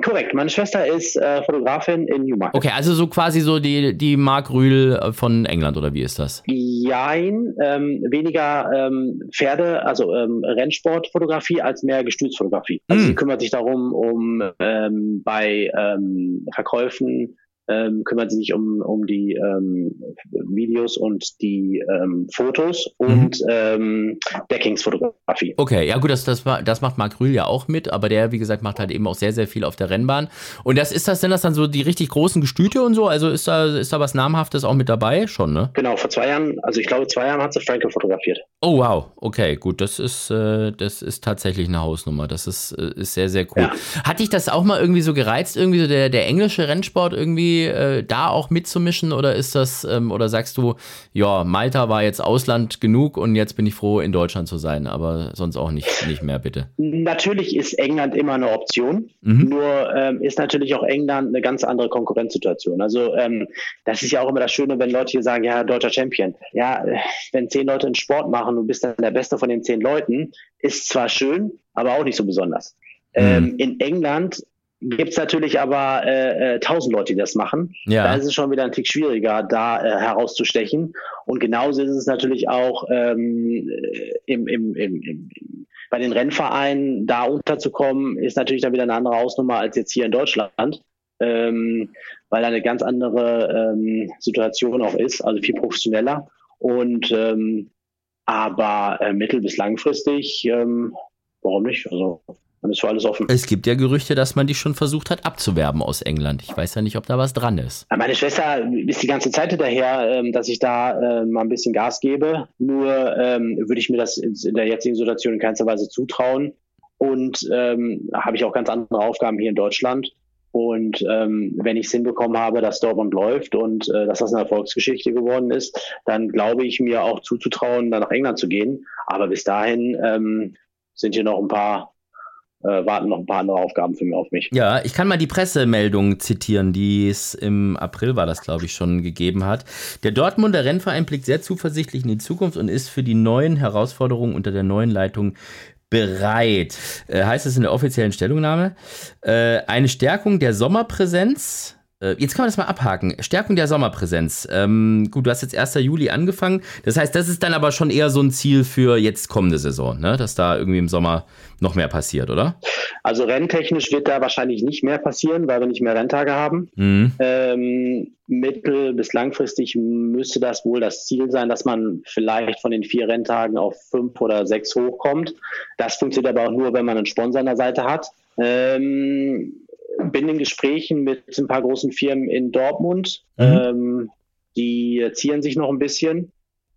Korrekt, meine Schwester ist äh, Fotografin in Newmarket. Okay, also so quasi so die, die Mark Rühl äh, von England oder wie ist das? Jein, ähm, weniger ähm, Pferde, also ähm, Rennsportfotografie als mehr Gestützfotografie. Also mm. sie kümmert sich darum, um ähm, bei ähm, Verkäufen ähm, kümmert sie sich um, um die ähm, Videos und die ähm, Fotos und mhm. ähm, Deckingsfotografie. Okay, ja gut, das, das, das macht Marc Rühl ja auch mit, aber der, wie gesagt, macht halt eben auch sehr, sehr viel auf der Rennbahn. Und das ist das, denn das dann so die richtig großen Gestüte und so? Also ist da, ist da was Namhaftes auch mit dabei? Schon, ne? Genau, vor zwei Jahren, also ich glaube, zwei Jahren hat sie Frankel fotografiert. Oh wow, okay, gut, das ist, äh, das ist tatsächlich eine Hausnummer. Das ist, äh, ist sehr, sehr cool. Ja. Hat dich das auch mal irgendwie so gereizt, irgendwie so der, der englische Rennsport irgendwie äh, da auch mitzumischen oder ist das, ähm, oder sagst du, ja, Malta war jetzt Ausland genug und jetzt bin ich froh, in Deutschland zu sein, aber sonst auch nicht, nicht mehr, bitte? Natürlich ist England immer eine Option, mhm. nur ähm, ist natürlich auch England eine ganz andere Konkurrenzsituation. Also ähm, das ist ja auch immer das Schöne, wenn Leute hier sagen, ja, deutscher Champion. Ja, wenn zehn Leute einen Sport machen, du bist dann der Beste von den zehn Leuten, ist zwar schön, aber auch nicht so besonders. Mhm. Ähm, in England Gibt es natürlich aber äh, äh, tausend äh, Leute, die das machen. Ja. Da ist es schon wieder ein Tick schwieriger, da äh, herauszustechen. Und genauso ist es natürlich auch ähm, im, im, im, im, bei den Rennvereinen, da unterzukommen, ist natürlich dann wieder eine andere Ausnummer als jetzt hier in Deutschland. Ähm, weil da eine ganz andere ähm, Situation auch ist, also viel professioneller. Und ähm, aber äh, mittel- bis langfristig, ähm, warum nicht? Also dann ist für alles offen. Es gibt ja Gerüchte, dass man die schon versucht hat abzuwerben aus England. Ich weiß ja nicht, ob da was dran ist. Meine Schwester ist die ganze Zeit hinterher, ähm, dass ich da ähm, mal ein bisschen Gas gebe. Nur ähm, würde ich mir das in der jetzigen Situation in keinster Weise zutrauen. Und ähm, habe ich auch ganz andere Aufgaben hier in Deutschland. Und ähm, wenn ich es hinbekommen habe, dass Dortmund läuft und äh, dass das eine Erfolgsgeschichte geworden ist, dann glaube ich mir auch zuzutrauen, da nach England zu gehen. Aber bis dahin ähm, sind hier noch ein paar äh, warten noch ein paar andere Aufgaben für mich auf mich. Ja, ich kann mal die Pressemeldung zitieren, die es im April war, das glaube ich schon gegeben hat. Der Dortmunder Rennverein blickt sehr zuversichtlich in die Zukunft und ist für die neuen Herausforderungen unter der neuen Leitung bereit. Äh, heißt es in der offiziellen Stellungnahme. Äh, eine Stärkung der Sommerpräsenz jetzt kann man das mal abhaken. Stärkung der Sommerpräsenz. Ähm, gut, du hast jetzt 1. Juli angefangen. Das heißt, das ist dann aber schon eher so ein Ziel für jetzt kommende Saison, ne? dass da irgendwie im Sommer noch mehr passiert, oder? Also renntechnisch wird da wahrscheinlich nicht mehr passieren, weil wir nicht mehr Renntage haben. Mhm. Ähm, mittel- bis langfristig müsste das wohl das Ziel sein, dass man vielleicht von den vier Renntagen auf fünf oder sechs hochkommt. Das funktioniert aber auch nur, wenn man einen Sponsor an der Seite hat. Ähm, bin in Gesprächen mit ein paar großen Firmen in Dortmund. Mhm. Ähm, die zieren sich noch ein bisschen,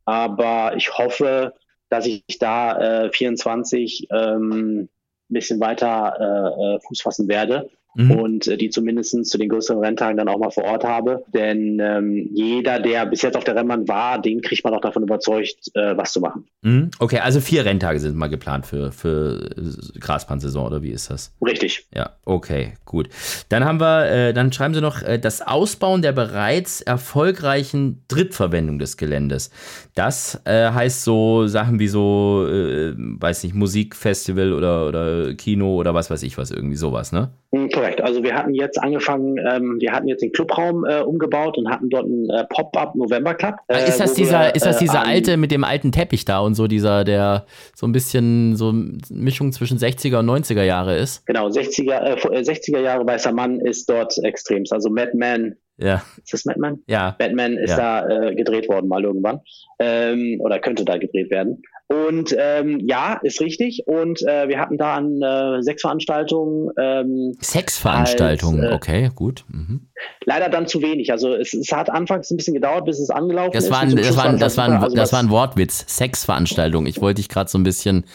aber ich hoffe, dass ich da äh, 24 ähm, ein bisschen weiter äh, äh Fuß fassen werde mhm. und äh, die zumindest zu den größeren Renntagen dann auch mal vor Ort habe. Denn ähm, jeder, der bis jetzt auf der Rennbahn war, den kriegt man auch davon überzeugt, äh, was zu machen. Mhm. Okay, also vier Renntage sind mal geplant für, für äh, Grasbahnsaison oder wie ist das? Richtig. Ja, okay, gut. Dann haben wir, äh, dann schreiben Sie noch äh, das Ausbauen der bereits erfolgreichen Drittverwendung des Geländes. Das äh, heißt so Sachen wie so, weiß nicht, Musikfestival oder, oder Kino oder was weiß ich was, irgendwie sowas, ne? Hm, korrekt. Also wir hatten jetzt angefangen, ähm, wir hatten jetzt den Clubraum äh, umgebaut und hatten dort einen äh, Pop-up November Club. Äh, ist das dieser, wir, ist das dieser äh, alte mit dem alten Teppich da und so dieser, der so ein bisschen so Mischung zwischen 60er und 90er Jahre ist? Genau, 60er, 60er äh, Jahre weißer Mann ist dort extremst. Also Madman ja. Ist das Batman? Ja. Batman ist ja. da äh, gedreht worden mal irgendwann. Ähm, oder könnte da gedreht werden. Und ähm, ja, ist richtig. Und äh, wir hatten da an äh, sechs Veranstaltungen. Ähm, sechs Veranstaltungen, äh, okay, gut. Mhm. Leider dann zu wenig. Also es, es, hat anfangs ein bisschen gedauert, bis es angelaufen das ist. War ein, das, war ein, das, war ein, also das war ein Wortwitz. Sexveranstaltung. Ich wollte dich gerade so ein bisschen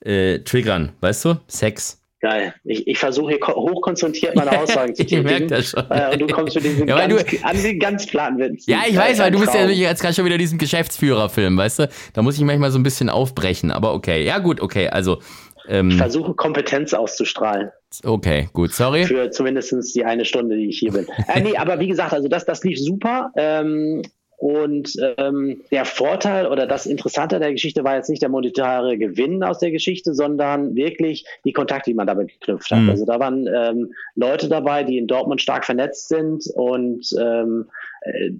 äh, triggern, weißt du? Sex. Geil. Ich, ich versuche hier hochkonzentriert meine Aussagen zu tätigen. ich merke das schon. Äh, und du kommst mit diesem ja, ganz, du, an den ganz platten Witz. Ja, ich weiß, weil du bist ja jetzt gerade schon wieder diesen Geschäftsführerfilm, weißt du? Da muss ich manchmal so ein bisschen aufbrechen, aber okay. Ja, gut, okay. Also. Ähm, ich versuche Kompetenz auszustrahlen. Okay, gut, sorry. Für zumindest die eine Stunde, die ich hier bin. äh, nee, aber wie gesagt, also das, das lief super. Ähm, und ähm, der Vorteil oder das Interessante der Geschichte war jetzt nicht der monetäre Gewinn aus der Geschichte, sondern wirklich die Kontakte, die man damit geknüpft hat. Mhm. Also da waren ähm, Leute dabei, die in Dortmund stark vernetzt sind und ähm, äh,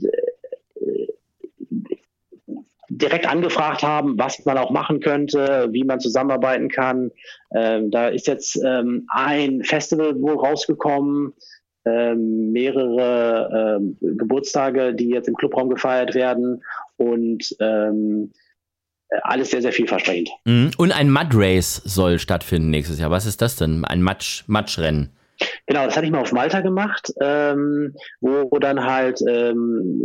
direkt angefragt haben, was man auch machen könnte, wie man zusammenarbeiten kann. Ähm, da ist jetzt ähm, ein Festival wohl rausgekommen, ähm, mehrere ähm, Geburtstage, die jetzt im Clubraum gefeiert werden und ähm, alles sehr, sehr vielversprechend. Mhm. Und ein Mud Race soll stattfinden nächstes Jahr. Was ist das denn? Ein Matsch, Matschrennen? Genau, das hatte ich mal auf Malta gemacht, ähm, wo, wo, dann halt ähm,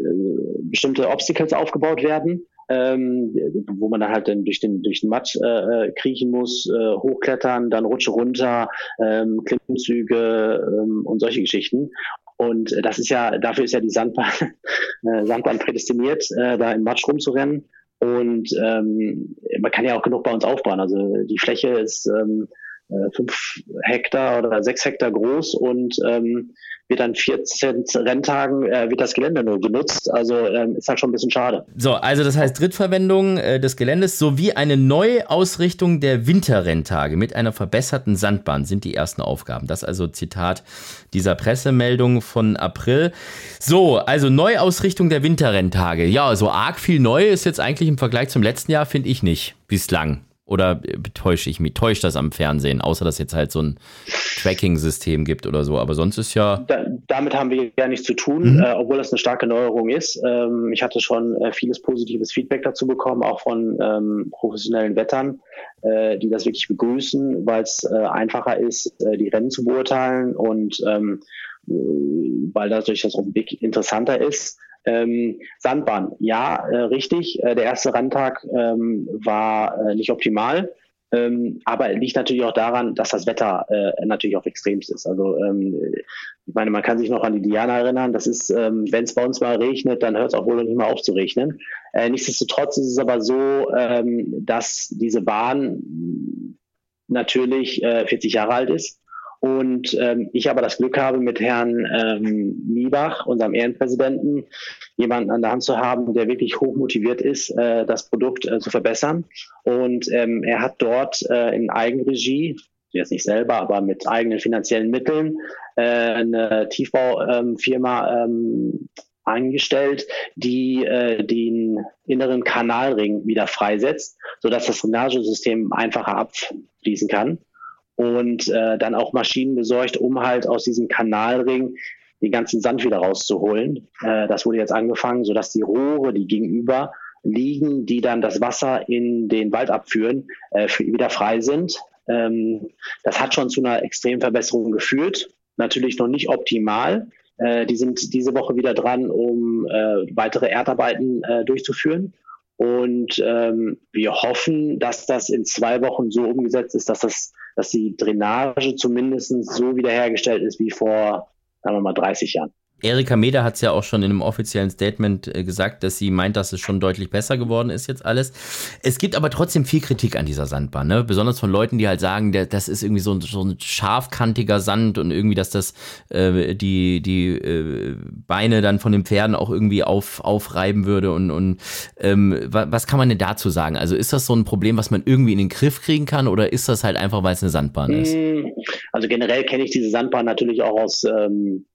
bestimmte Obstacles aufgebaut werden ähm, wo man dann halt dann durch den durch den Matsch äh, äh, kriechen muss, äh, hochklettern, dann Rutsche runter, ähm, Klimmzüge ähm, und solche Geschichten. Und das ist ja, dafür ist ja die Sandbahn, äh, Sandbahn prädestiniert, äh, da im Matsch rumzurennen. Und ähm, man kann ja auch genug bei uns aufbauen. Also die Fläche ist ähm, äh, fünf Hektar oder sechs Hektar groß und ähm, wird dann 14 Renntagen äh, wird das Gelände nur genutzt. Also ähm, ist halt schon ein bisschen schade. So, also das heißt Drittverwendung äh, des Geländes sowie eine Neuausrichtung der Winterrenntage mit einer verbesserten Sandbahn sind die ersten Aufgaben. Das also Zitat dieser Pressemeldung von April. So, also Neuausrichtung der Winterrenntage. Ja, so arg viel neu ist jetzt eigentlich im Vergleich zum letzten Jahr, finde ich nicht. Bislang. Oder täusche ich mich, täuscht das am Fernsehen, außer dass jetzt halt so ein Tracking-System gibt oder so. Aber sonst ist ja. Da, damit haben wir ja nichts zu tun, mhm. äh, obwohl das eine starke Neuerung ist. Ähm, ich hatte schon äh, vieles positives Feedback dazu bekommen, auch von ähm, professionellen Wettern, äh, die das wirklich begrüßen, weil es äh, einfacher ist, äh, die Rennen zu beurteilen und ähm, äh, weil dadurch das Weg interessanter ist. Ähm, Sandbahn, ja, äh, richtig. Äh, der erste Randtag ähm, war äh, nicht optimal. Ähm, aber liegt natürlich auch daran, dass das Wetter äh, natürlich auch extremst ist. Also ähm, ich meine, man kann sich noch an die Diana erinnern. Das ist, ähm, wenn es bei uns mal regnet, dann hört es auch wohl nicht mal auf zu regnen. Äh, nichtsdestotrotz ist es aber so, ähm, dass diese Bahn natürlich äh, 40 Jahre alt ist und ähm, ich aber das Glück habe, mit Herrn ähm, Niebach, unserem Ehrenpräsidenten, jemanden an der Hand zu haben, der wirklich hoch motiviert ist, äh, das Produkt äh, zu verbessern. Und ähm, er hat dort äh, in Eigenregie, jetzt nicht selber, aber mit eigenen finanziellen Mitteln, äh, eine Tiefbaufirma ähm, eingestellt, die äh, den inneren Kanalring wieder freisetzt, sodass das Drainagesystem einfacher abfließen kann und äh, dann auch Maschinen besorgt, um halt aus diesem Kanalring den ganzen Sand wieder rauszuholen. Äh, das wurde jetzt angefangen, sodass die Rohre, die gegenüber liegen, die dann das Wasser in den Wald abführen, äh, wieder frei sind. Ähm, das hat schon zu einer extremen Verbesserung geführt. Natürlich noch nicht optimal. Äh, die sind diese Woche wieder dran, um äh, weitere Erdarbeiten äh, durchzuführen. Und ähm, wir hoffen, dass das in zwei Wochen so umgesetzt ist, dass das dass die Drainage zumindest so wiederhergestellt ist wie vor, sagen wir mal, 30 Jahren. Erika Meder hat es ja auch schon in einem offiziellen Statement äh, gesagt, dass sie meint, dass es schon deutlich besser geworden ist jetzt alles. Es gibt aber trotzdem viel Kritik an dieser Sandbahn, ne? besonders von Leuten, die halt sagen, der, das ist irgendwie so ein, so ein scharfkantiger Sand und irgendwie, dass das äh, die, die äh, Beine dann von den Pferden auch irgendwie auf, aufreiben würde. Und, und ähm, was kann man denn dazu sagen? Also ist das so ein Problem, was man irgendwie in den Griff kriegen kann oder ist das halt einfach, weil es eine Sandbahn ist? Hm, also generell kenne ich diese Sandbahn natürlich auch aus ähm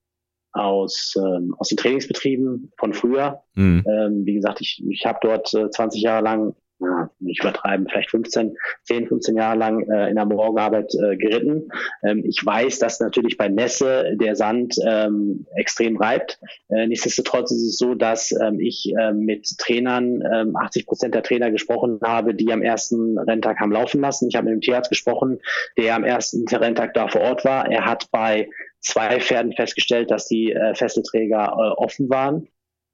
aus, ähm, aus den Trainingsbetrieben von früher. Mhm. Ähm, wie gesagt, ich, ich habe dort äh, 20 Jahre lang, na, nicht übertreiben, vielleicht 15, 10, 15 Jahre lang äh, in der Morgenarbeit äh, geritten. Ähm, ich weiß, dass natürlich bei Nässe der Sand ähm, extrem reibt. Äh, nichtsdestotrotz ist es so, dass ähm, ich äh, mit Trainern, ähm, 80 Prozent der Trainer gesprochen habe, die am ersten Renntag haben laufen lassen. Ich habe mit dem Tierarzt gesprochen, der am ersten Renntag da vor Ort war. Er hat bei zwei Pferden festgestellt, dass die äh, Fesselträger äh, offen waren.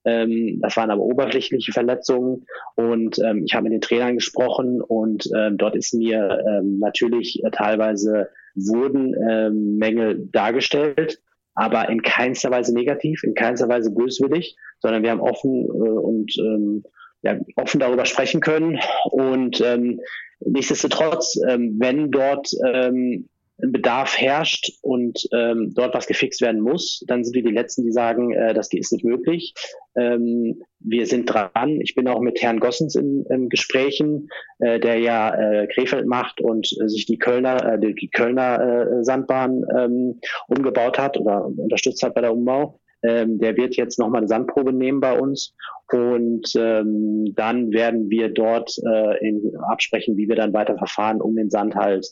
Ähm, das waren aber oberflächliche Verletzungen und ähm, ich habe mit den Trainern gesprochen und ähm, dort ist mir ähm, natürlich äh, teilweise wurden ähm, Mängel dargestellt, aber in keinster Weise negativ, in keinster Weise böswillig, sondern wir haben offen äh, und ähm, ja, offen darüber sprechen können und ähm, nichtsdestotrotz, ähm, wenn dort ähm, Bedarf herrscht und ähm, dort was gefixt werden muss, dann sind wir die Letzten, die sagen, äh, das ist nicht möglich. Ähm, wir sind dran. Ich bin auch mit Herrn Gossens in, in Gesprächen, äh, der ja äh, Krefeld macht und äh, sich die Kölner, äh, die Kölner äh, Sandbahn ähm, umgebaut hat oder unterstützt hat bei der Umbau. Ähm, der wird jetzt nochmal eine Sandprobe nehmen bei uns und ähm, dann werden wir dort äh, in, absprechen, wie wir dann weiter verfahren, um den Sand halt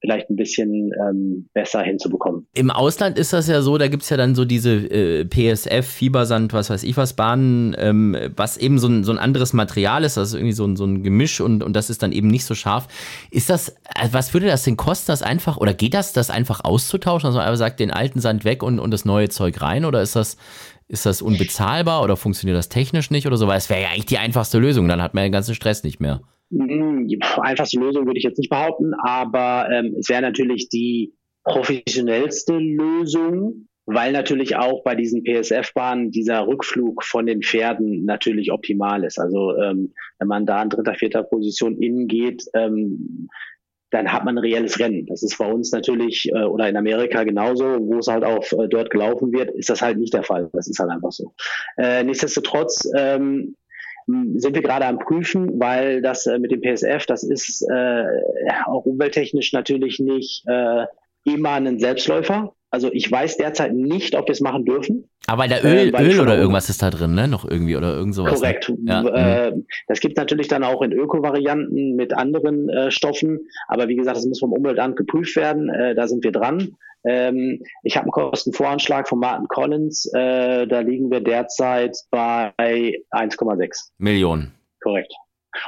vielleicht ein bisschen ähm, besser hinzubekommen. Im Ausland ist das ja so, da gibt's ja dann so diese äh, PSF, Fiebersand, was weiß ich was, Bahnen, ähm, was eben so ein, so ein anderes Material ist, also irgendwie so ein, so ein Gemisch und, und das ist dann eben nicht so scharf. Ist das, äh, was würde das denn kosten, das einfach, oder geht das, das einfach auszutauschen? Also man einfach sagt, den alten Sand weg und, und das neue Zeug rein, oder ist das, ist das unbezahlbar oder funktioniert das technisch nicht oder so? Weil es wäre ja eigentlich die einfachste Lösung, dann hat man den ganzen Stress nicht mehr. Hm, einfachste Lösung würde ich jetzt nicht behaupten, aber ähm, es wäre natürlich die professionellste Lösung, weil natürlich auch bei diesen PSF-Bahnen dieser Rückflug von den Pferden natürlich optimal ist. Also ähm, wenn man da in dritter, vierter Position innen geht, ähm, dann hat man ein reelles Rennen. Das ist bei uns natürlich äh, oder in Amerika genauso, wo es halt auch äh, dort gelaufen wird, ist das halt nicht der Fall. Das ist halt einfach so. Äh, nichtsdestotrotz ähm, sind wir gerade am Prüfen, weil das äh, mit dem PSF, das ist äh, auch umwelttechnisch natürlich nicht äh, immer ein Selbstläufer. Also ich weiß derzeit nicht, ob wir es machen dürfen. Aber der Öl, äh, Öl oder irgendwas ist da drin, ne? Noch irgendwie oder irgend sowas. Ne? Korrekt. Ne? Ja. Äh, das gibt natürlich dann auch in Öko-Varianten mit anderen äh, Stoffen. Aber wie gesagt, das muss vom Umweltamt geprüft werden. Äh, da sind wir dran. Ähm, ich habe einen Kostenvoranschlag von Martin Collins. Äh, da liegen wir derzeit bei 1,6 Millionen. Korrekt.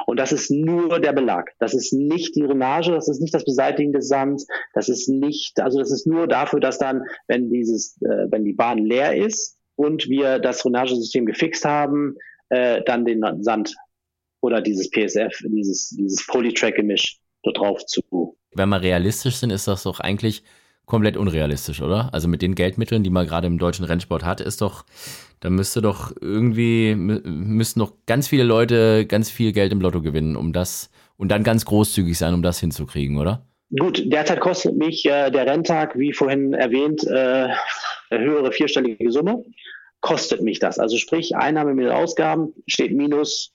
Und das ist nur der Belag. Das ist nicht die Renage, das ist nicht das Beseitigen des Sands, das ist nicht, also das ist nur dafür, dass dann, wenn dieses, äh, wenn die Bahn leer ist und wir das Renagesystem gefixt haben, äh, dann den Sand oder dieses PSF, dieses, dieses Polytrack-Gemisch dort drauf zu. Wenn wir realistisch sind, ist das doch eigentlich komplett unrealistisch, oder? Also mit den Geldmitteln, die man gerade im deutschen Rennsport hat, ist doch, da müsste doch irgendwie, müssten doch ganz viele Leute ganz viel Geld im Lotto gewinnen, um das und dann ganz großzügig sein, um das hinzukriegen, oder? Gut, derzeit kostet mich äh, der Renntag, wie vorhin erwähnt, äh, eine höhere vierstellige Summe. Kostet mich das. Also sprich, Einnahme mit Ausgaben steht minus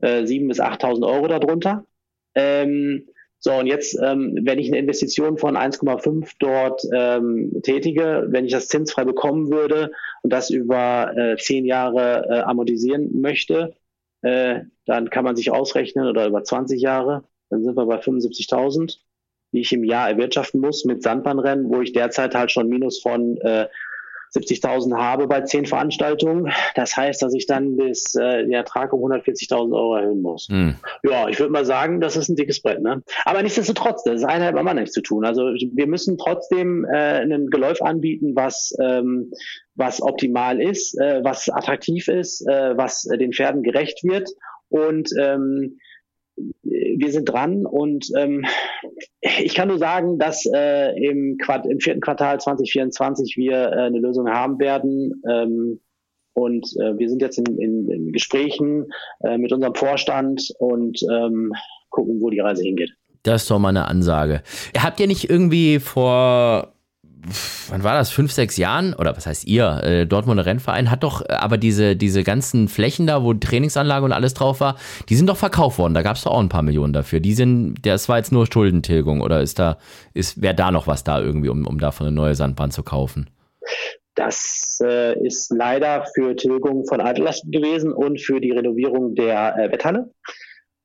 äh, 7.000 bis 8.000 Euro darunter. Ähm, so, und jetzt, ähm, wenn ich eine Investition von 1,5 dort ähm, tätige, wenn ich das zinsfrei bekommen würde und das über äh, zehn Jahre äh, amortisieren möchte, äh, dann kann man sich ausrechnen oder über 20 Jahre, dann sind wir bei 75.000, die ich im Jahr erwirtschaften muss mit Sandbahnrennen, wo ich derzeit halt schon Minus von äh, 70.000 habe bei zehn Veranstaltungen. Das heißt, dass ich dann bis äh, den Ertrag um 140.000 Euro erhöhen muss. Mhm. Ja, ich würde mal sagen, das ist ein dickes Brett. Ne? Aber nichtsdestotrotz, das ist eine hat man nichts zu tun. Also wir müssen trotzdem äh, einen Geläuf anbieten, was ähm, was optimal ist, äh, was attraktiv ist, äh, was den Pferden gerecht wird und ähm, wir sind dran und ähm, ich kann nur sagen, dass äh, im, Quart im vierten Quartal 2024 wir äh, eine Lösung haben werden. Ähm, und äh, wir sind jetzt in, in, in Gesprächen äh, mit unserem Vorstand und ähm, gucken, wo die Reise hingeht. Das ist doch mal eine Ansage. Habt ihr nicht irgendwie vor wann war das, fünf, sechs Jahren, oder was heißt ihr, äh, Dortmunder Rennverein hat doch äh, aber diese, diese ganzen Flächen da, wo Trainingsanlage und alles drauf war, die sind doch verkauft worden. Da gab es doch auch ein paar Millionen dafür. Die sind, das war jetzt nur Schuldentilgung oder ist da, ist, wäre da noch was da irgendwie, um, um davon eine neue Sandbahn zu kaufen? Das äh, ist leider für Tilgung von Altellasten gewesen und für die Renovierung der äh, Wetthalle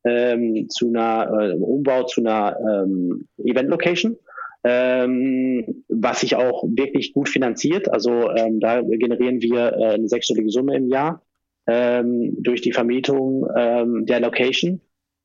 ähm, zu einer äh, Umbau zu einer ähm, Event Location ähm, was sich auch wirklich gut finanziert. Also ähm, da generieren wir äh, eine sechsstellige Summe im Jahr ähm, durch die Vermietung ähm, der Location.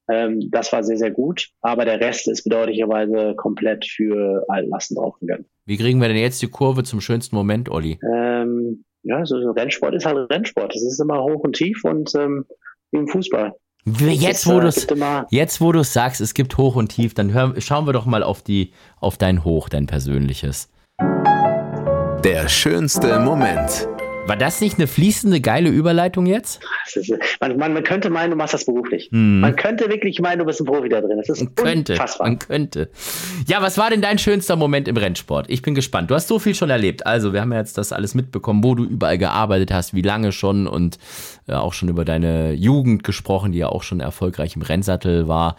Ähm, das war sehr, sehr gut, aber der Rest ist bedauerlicherweise komplett für Altlasten draufgegangen. Wie kriegen wir denn jetzt die Kurve zum schönsten Moment, Olli? Ähm, ja, so ein Rennsport ist halt Rennsport. Das ist immer hoch und tief und ähm, wie im Fußball. Jetzt wo, du's, jetzt, wo du es sagst, es gibt Hoch und Tief, dann hör, schauen wir doch mal auf, die, auf dein Hoch, dein persönliches. Der schönste Moment. War das nicht eine fließende, geile Überleitung jetzt? Man, man, man könnte meinen, du machst das beruflich. Hm. Man könnte wirklich meinen, du bist ein Profi da drin. Das ist man könnte, unfassbar. Man könnte. Ja, was war denn dein schönster Moment im Rennsport? Ich bin gespannt. Du hast so viel schon erlebt. Also, wir haben ja jetzt das alles mitbekommen, wo du überall gearbeitet hast, wie lange schon und äh, auch schon über deine Jugend gesprochen, die ja auch schon erfolgreich im Rennsattel war.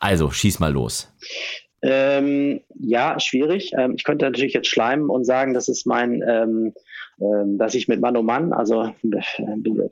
Also, schieß mal los. Ähm, ja, schwierig. Ähm, ich könnte natürlich jetzt schleimen und sagen, das ist mein ähm, ähm, dass ich mit Mann um Mann, also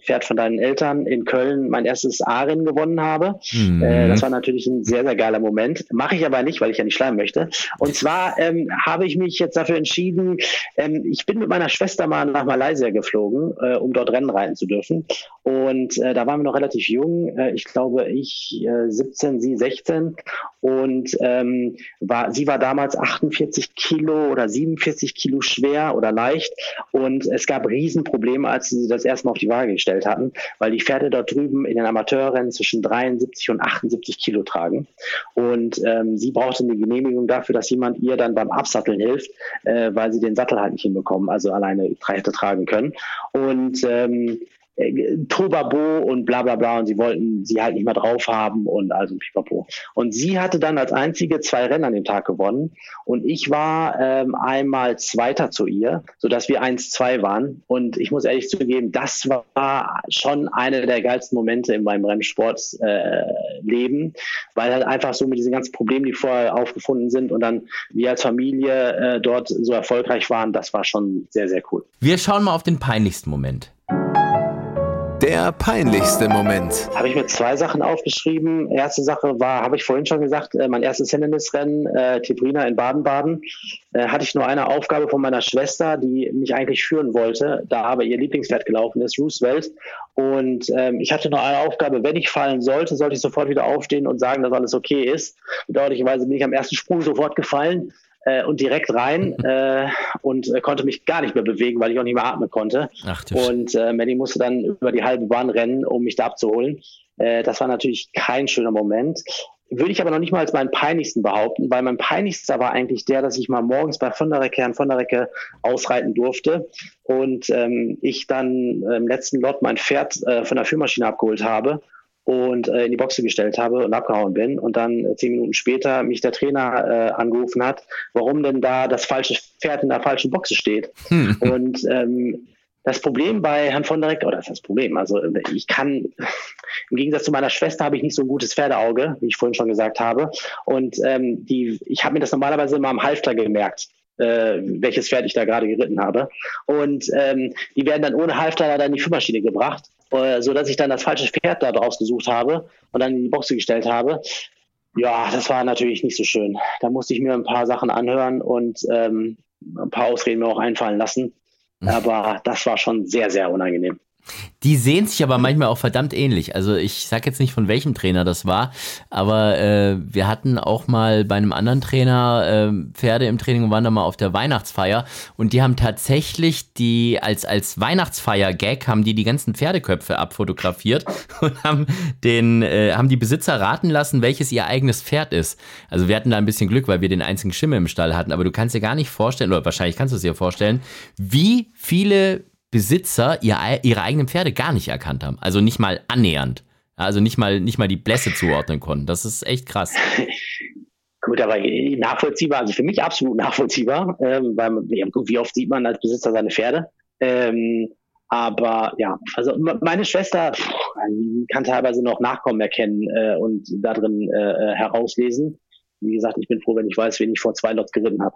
Pferd von deinen Eltern in Köln, mein erstes A-Rennen gewonnen habe. Mhm. Äh, das war natürlich ein sehr, sehr geiler Moment. Mache ich aber nicht, weil ich ja nicht schleimen möchte. Und zwar ähm, habe ich mich jetzt dafür entschieden, ähm, ich bin mit meiner Schwester mal nach Malaysia geflogen, äh, um dort Rennen reiten zu dürfen. Und äh, da waren wir noch relativ jung. Äh, ich glaube, ich äh, 17, sie 16. Und ähm, war, sie war damals 48 Kilo oder 47 Kilo schwer oder leicht. Und und es gab Riesenprobleme, als sie das erstmal auf die Waage gestellt hatten, weil die Pferde dort drüben in den Amateurrennen zwischen 73 und 78 Kilo tragen. Und ähm, sie brauchte eine Genehmigung dafür, dass jemand ihr dann beim Absatteln hilft, äh, weil sie den Sattel halt nicht hinbekommen, also alleine hätte tragen können. Und ähm, äh, Tobabo und bla bla bla und sie wollten sie halt nicht mehr drauf haben und also pipapo. Und sie hatte dann als einzige zwei Rennen an dem Tag gewonnen und ich war ähm, einmal Zweiter zu ihr, sodass wir 1-2 waren und ich muss ehrlich zugeben, das war schon einer der geilsten Momente in meinem Rennsportleben, äh, weil halt einfach so mit diesen ganzen Problemen, die vorher aufgefunden sind und dann wir als Familie äh, dort so erfolgreich waren, das war schon sehr, sehr cool. Wir schauen mal auf den peinlichsten Moment. Der peinlichste Moment. Habe ich mir zwei Sachen aufgeschrieben. Erste Sache war, habe ich vorhin schon gesagt, äh, mein erstes Hindernisrennen, äh, Tibrina in Baden-Baden. Äh, hatte ich nur eine Aufgabe von meiner Schwester, die mich eigentlich führen wollte, da aber ihr Lieblingspferd gelaufen ist, Roosevelt. Und ähm, ich hatte nur eine Aufgabe, wenn ich fallen sollte, sollte ich sofort wieder aufstehen und sagen, dass alles okay ist. Bedauerlicherweise bin ich am ersten Sprung sofort gefallen äh, und direkt rein äh, und äh, konnte mich gar nicht mehr bewegen, weil ich auch nicht mehr atmen konnte. Ach, und äh, Manny musste dann über die halbe Bahn rennen, um mich da abzuholen. Äh, das war natürlich kein schöner Moment. Würde ich aber noch nicht mal als meinen peinlichsten behaupten, weil mein peinlichster war eigentlich der, dass ich mal morgens bei von der Recke, Herrn von der Recke ausreiten durfte und ähm, ich dann im letzten Lot mein Pferd äh, von der Führmaschine abgeholt habe und äh, in die Boxe gestellt habe und abgehauen bin und dann äh, zehn Minuten später mich der Trainer äh, angerufen hat, warum denn da das falsche Pferd in der falschen Boxe steht. Hm. Und ähm, das Problem bei Herrn von der Reck, oder das ist das Problem, also ich kann, im Gegensatz zu meiner Schwester habe ich nicht so ein gutes Pferdeauge, wie ich vorhin schon gesagt habe. Und ähm, die, ich habe mir das normalerweise immer am Halfter gemerkt äh, welches Pferd ich da gerade geritten habe. Und ähm, die werden dann ohne Halfter leider in die Führmaschine gebracht, äh, sodass ich dann das falsche Pferd da draus gesucht habe und dann in die Boxe gestellt habe. Ja, das war natürlich nicht so schön. Da musste ich mir ein paar Sachen anhören und ähm, ein paar Ausreden mir auch einfallen lassen. Mhm. Aber das war schon sehr, sehr unangenehm. Die sehen sich aber manchmal auch verdammt ähnlich. Also ich sag jetzt nicht von welchem Trainer das war, aber äh, wir hatten auch mal bei einem anderen Trainer äh, Pferde im Training und waren da mal auf der Weihnachtsfeier und die haben tatsächlich die als als Weihnachtsfeier-Gag haben die die ganzen Pferdeköpfe abfotografiert und haben den äh, haben die Besitzer raten lassen, welches ihr eigenes Pferd ist. Also wir hatten da ein bisschen Glück, weil wir den einzigen Schimmel im Stall hatten, aber du kannst dir gar nicht vorstellen oder wahrscheinlich kannst du es dir vorstellen, wie viele Besitzer ihr, ihre eigenen Pferde gar nicht erkannt haben. Also nicht mal annähernd. Also nicht mal, nicht mal die Blässe zuordnen konnten. Das ist echt krass. Gut, aber nachvollziehbar, also für mich absolut nachvollziehbar, ähm, weil wie oft sieht man als Besitzer seine Pferde? Ähm, aber ja, also meine Schwester kann teilweise noch Nachkommen erkennen äh, und da drin äh, äh, herauslesen. Wie gesagt, ich bin froh, wenn ich weiß, wen ich vor zwei Lots geritten habe.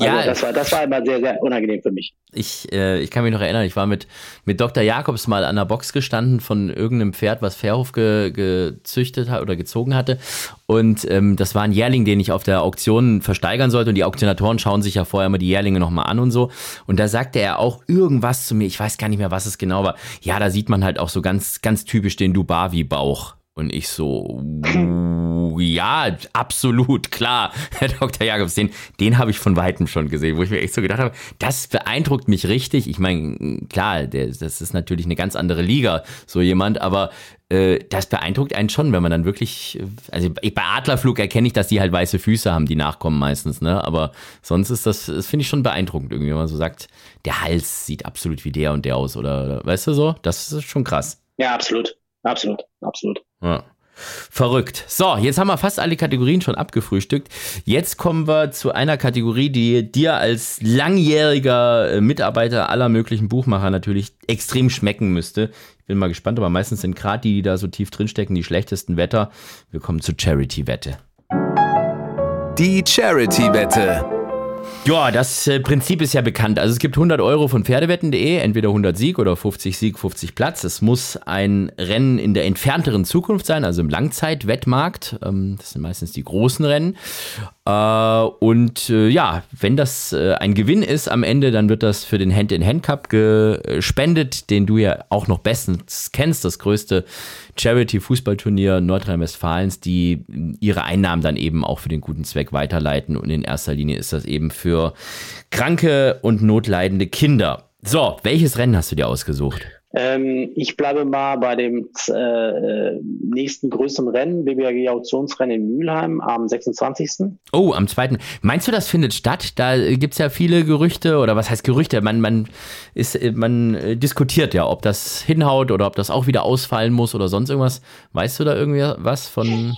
Ja, also das war, das war immer sehr, sehr unangenehm für mich. Ich, äh, ich kann mich noch erinnern, ich war mit, mit Dr. Jakobs mal an der Box gestanden von irgendeinem Pferd, was Fairhof ge, gezüchtet hat oder gezogen hatte. Und ähm, das war ein Jährling, den ich auf der Auktion versteigern sollte. Und die Auktionatoren schauen sich ja vorher immer die Jährlinge nochmal an und so. Und da sagte er auch irgendwas zu mir, ich weiß gar nicht mehr, was es genau war. Ja, da sieht man halt auch so ganz, ganz typisch den Dubavi-Bauch. Und ich so, ja, absolut, klar, Herr Dr. Jakobs, den, den habe ich von Weitem schon gesehen, wo ich mir echt so gedacht habe, das beeindruckt mich richtig. Ich meine, klar, der, das ist natürlich eine ganz andere Liga, so jemand, aber äh, das beeindruckt einen schon, wenn man dann wirklich, also bei Adlerflug erkenne ich, dass die halt weiße Füße haben, die nachkommen meistens, ne? Aber sonst ist das, das finde ich schon beeindruckend irgendwie, wenn man so sagt, der Hals sieht absolut wie der und der aus oder, weißt du so? Das ist schon krass. Ja, absolut. Absolut, absolut. Ja. Verrückt. So, jetzt haben wir fast alle Kategorien schon abgefrühstückt. Jetzt kommen wir zu einer Kategorie, die dir als langjähriger äh, Mitarbeiter aller möglichen Buchmacher natürlich extrem schmecken müsste. Ich bin mal gespannt, aber meistens sind gerade die, die da so tief drinstecken, die schlechtesten Wetter. Wir kommen zur Charity-Wette. Die Charity-Wette. Ja, das äh, Prinzip ist ja bekannt. Also es gibt 100 Euro von Pferdewetten.de, entweder 100 Sieg oder 50 Sieg, 50 Platz. Es muss ein Rennen in der entfernteren Zukunft sein, also im Langzeitwettmarkt. Ähm, das sind meistens die großen Rennen. Äh, und äh, ja, wenn das äh, ein Gewinn ist am Ende, dann wird das für den Hand-in-Hand-Cup gespendet, den du ja auch noch bestens kennst, das größte Charity-Fußballturnier Nordrhein-Westfalens, die ihre Einnahmen dann eben auch für den guten Zweck weiterleiten. Und in erster Linie ist das eben für kranke und notleidende Kinder. So, welches Rennen hast du dir ausgesucht? Ähm, ich bleibe mal bei dem äh, nächsten größeren Rennen, BBAG Auktionsrennen in Mülheim am 26. Oh, am 2. Meinst du, das findet statt? Da gibt es ja viele Gerüchte, oder was heißt Gerüchte? Man, man, ist, man äh, diskutiert ja, ob das hinhaut oder ob das auch wieder ausfallen muss oder sonst irgendwas. Weißt du da irgendwie was von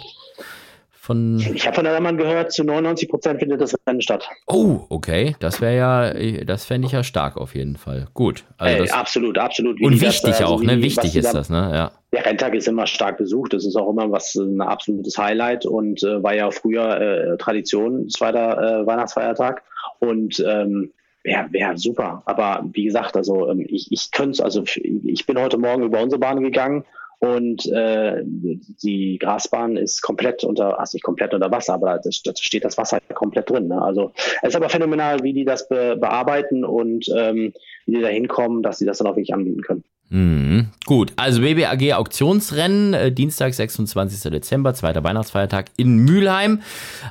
von. Ich habe von der Mann gehört, zu 99 Prozent findet das Rennen statt. Oh, okay. Das wäre ja, das fände ich ja stark auf jeden Fall. Gut. Also äh, absolut, absolut. Wie und wichtig das, also auch, ne? Wichtig ist das, ne? Ja. Der Renntag ist immer stark besucht. Das ist auch immer was ein absolutes Highlight und äh, war ja früher äh, Tradition, zweiter äh, Weihnachtsfeiertag. Und ähm, ja, wäre super. Aber wie gesagt, also ähm, ich, ich könnte es, also ich bin heute Morgen über unsere Bahn gegangen und äh, die Grasbahn ist komplett unter, also nicht komplett unter Wasser, aber da, steht das Wasser komplett drin. Ne? Also es ist aber phänomenal, wie die das be bearbeiten und ähm, wie die da hinkommen, dass sie das dann auch wirklich anbieten können. Mhm. Gut, also BBAG Auktionsrennen, äh, Dienstag, 26. Dezember, zweiter Weihnachtsfeiertag in Mülheim.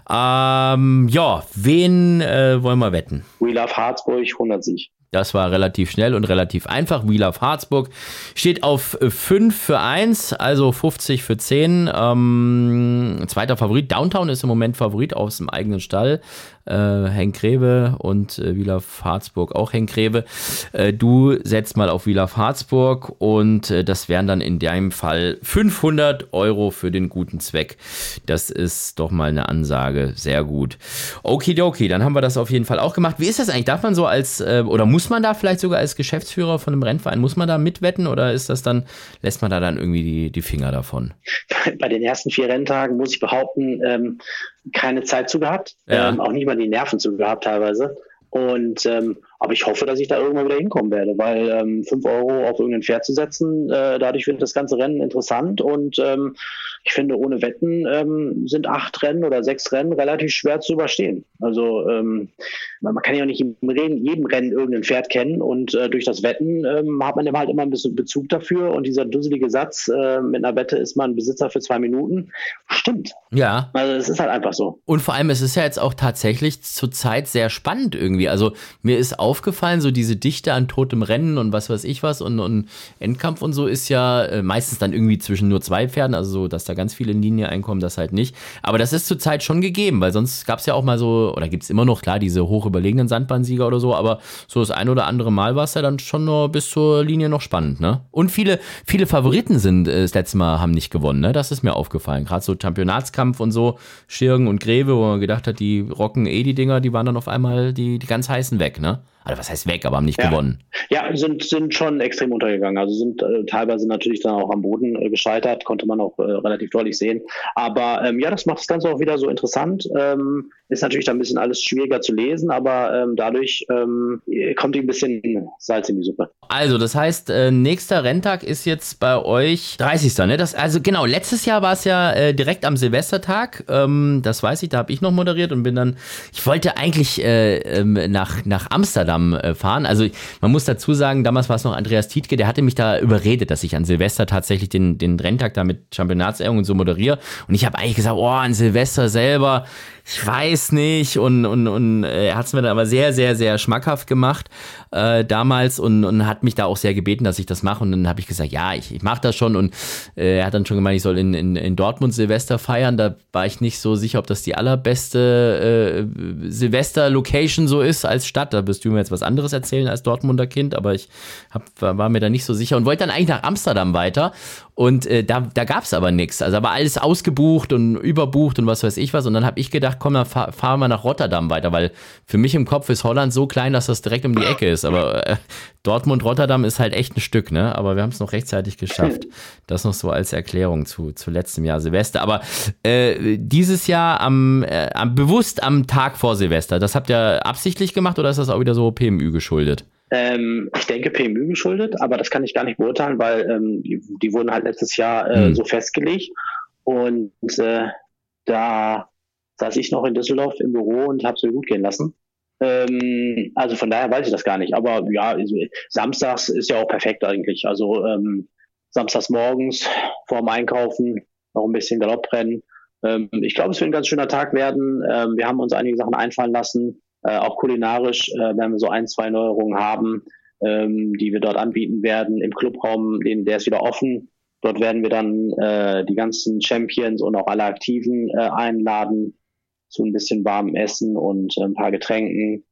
Ähm, ja, wen äh, wollen wir wetten? We Love Harzburg, 100 Sieg. Das war relativ schnell und relativ einfach. Wheel of Harzburg steht auf 5 für 1, also 50 für 10. Ähm, zweiter Favorit. Downtown ist im Moment Favorit aus dem eigenen Stall äh, Henk Greve und äh, Wieler Harzburg auch Henk Greve. Äh, du setzt mal auf Wieler Harzburg und äh, das wären dann in deinem Fall 500 Euro für den guten Zweck. Das ist doch mal eine Ansage. Sehr gut. Okidoki, dann haben wir das auf jeden Fall auch gemacht. Wie ist das eigentlich? Darf man so als, äh, oder muss man da vielleicht sogar als Geschäftsführer von einem Rennverein, muss man da mitwetten oder ist das dann, lässt man da dann irgendwie die, die Finger davon? Bei den ersten vier Renntagen muss ich behaupten, ähm, keine Zeit zu gehabt, ja. ähm, auch nicht mal die Nerven zu gehabt teilweise. Und ähm, aber ich hoffe, dass ich da irgendwann wieder hinkommen werde, weil ähm, 5 Euro auf irgendein Pferd zu setzen, äh, dadurch wird das ganze Rennen interessant und ähm, ich finde, ohne Wetten ähm, sind acht Rennen oder sechs Rennen relativ schwer zu überstehen. Also ähm, man kann ja auch nicht jedem Rennen, jedem Rennen irgendein Pferd kennen und äh, durch das Wetten ähm, hat man halt immer ein bisschen Bezug dafür und dieser dusselige Satz, äh, mit einer Wette ist man Besitzer für zwei Minuten, stimmt. Ja. Also es ist halt einfach so. Und vor allem, es ist ja jetzt auch tatsächlich zurzeit sehr spannend irgendwie. Also mir ist aufgefallen, so diese Dichte an totem Rennen und was weiß ich was und, und Endkampf und so ist ja äh, meistens dann irgendwie zwischen nur zwei Pferden, also so, dass da ganz viele in Linie einkommen, das halt nicht. Aber das ist zurzeit schon gegeben, weil sonst gab es ja auch mal so, oder gibt es immer noch, klar, diese hoch überlegenen Sandbahnsieger oder so, aber so das ein oder andere Mal war es ja dann schon nur bis zur Linie noch spannend, ne? Und viele, viele Favoriten sind äh, das letzte Mal haben nicht gewonnen, ne? Das ist mir aufgefallen. Gerade so Championatskampf und so, Schirgen und Greve, wo man gedacht hat, die rocken eh die Dinger, die waren dann auf einmal die, die ganz heißen weg, ne? Also was heißt weg, aber haben nicht ja. gewonnen. Ja, sind, sind schon extrem untergegangen. Also sind äh, teilweise natürlich dann auch am Boden äh, gescheitert, konnte man auch äh, relativ deutlich sehen. Aber ähm, ja, das macht das Ganze auch wieder so interessant. Ähm, ist natürlich dann ein bisschen alles schwieriger zu lesen, aber ähm, dadurch ähm, kommt ein bisschen Salz in die Suppe. Also, das heißt, äh, nächster Renntag ist jetzt bei euch 30. Ne? Das, also genau, letztes Jahr war es ja äh, direkt am Silvestertag. Ähm, das weiß ich, da habe ich noch moderiert und bin dann, ich wollte eigentlich äh, ähm, nach, nach Amsterdam äh, fahren. Also man muss dazu sagen, damals war es noch Andreas Tietke, der hatte mich da überredet, dass ich an Silvester tatsächlich den, den Renntag da mit Championatsehrung und so moderiere. Und ich habe eigentlich gesagt, oh, an Silvester selber, ich weiß nicht. Und, und, und äh, er hat es mir dann aber sehr, sehr, sehr schmackhaft gemacht äh, damals und, und hat mich da auch sehr gebeten, dass ich das mache. Und dann habe ich gesagt, ja, ich, ich mache das schon. Und äh, er hat dann schon gemeint, ich soll in, in, in Dortmund Silvester feiern. Da war ich nicht so sicher, ob das die allerbeste äh, Silvester-Location so ist als Stadt. Da wirst du mir jetzt was anderes erzählen als Dortmunder Kind, aber ich hab, war, war mir da nicht so sicher und wollte dann eigentlich nach Amsterdam weiter. Und äh, da, da gab es aber nichts. Also da war alles ausgebucht und überbucht und was weiß ich was. Und dann habe ich gedacht, komm, dann fahr, fahren wir nach Rotterdam weiter, weil für mich im Kopf ist Holland so klein, dass das direkt um die Ecke ist. Aber äh, Dortmund, Rotterdam ist halt echt ein Stück, ne? Aber wir haben es noch rechtzeitig geschafft. Das noch so als Erklärung zu, zu letztem Jahr Silvester. Aber äh, dieses Jahr am, äh, am bewusst am Tag vor Silvester, das habt ihr absichtlich gemacht oder ist das auch wieder so PMÜ geschuldet? Ähm, ich denke PMÜ geschuldet, aber das kann ich gar nicht beurteilen, weil ähm, die, die, wurden halt letztes Jahr äh, hm. so festgelegt. Und äh, da saß ich noch in Düsseldorf im Büro und habe es mir gut gehen lassen. Ähm, also von daher weiß ich das gar nicht. Aber ja, also, samstags ist ja auch perfekt eigentlich. Also ähm, samstags morgens vorm Einkaufen noch ein bisschen Galopprennen. Ähm, ich glaube, es wird ein ganz schöner Tag werden. Ähm, wir haben uns einige Sachen einfallen lassen. Äh, auch kulinarisch äh, werden wir so ein, zwei Neuerungen haben. ähm, die wir dort anbieten werden. Im Clubraum, den, der ist wieder offen. Dort werden wir dann äh, die ganzen Champions und auch alle Aktiven äh, einladen zu ein bisschen warmem Essen und äh, ein paar Getränken.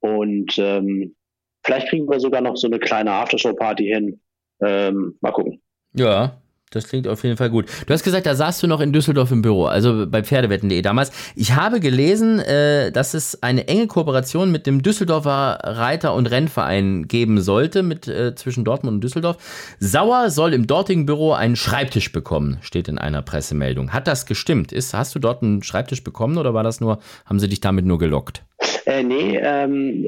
Und ähm, vielleicht kriegen wir sogar noch so eine kleine Aftershow-Party hin. Ähm, mal gucken. Ja, das klingt auf jeden Fall gut. Du hast gesagt, da saßt du noch in Düsseldorf im Büro, also bei Pferdewetten.de damals. Ich habe gelesen, äh, dass es eine enge Kooperation mit dem Düsseldorfer Reiter- und Rennverein geben sollte, mit, äh, zwischen Dortmund und Düsseldorf. Sauer soll im dortigen Büro einen Schreibtisch bekommen, steht in einer Pressemeldung. Hat das gestimmt? Ist, hast du dort einen Schreibtisch bekommen oder war das nur, haben sie dich damit nur gelockt? Äh, nee, ähm,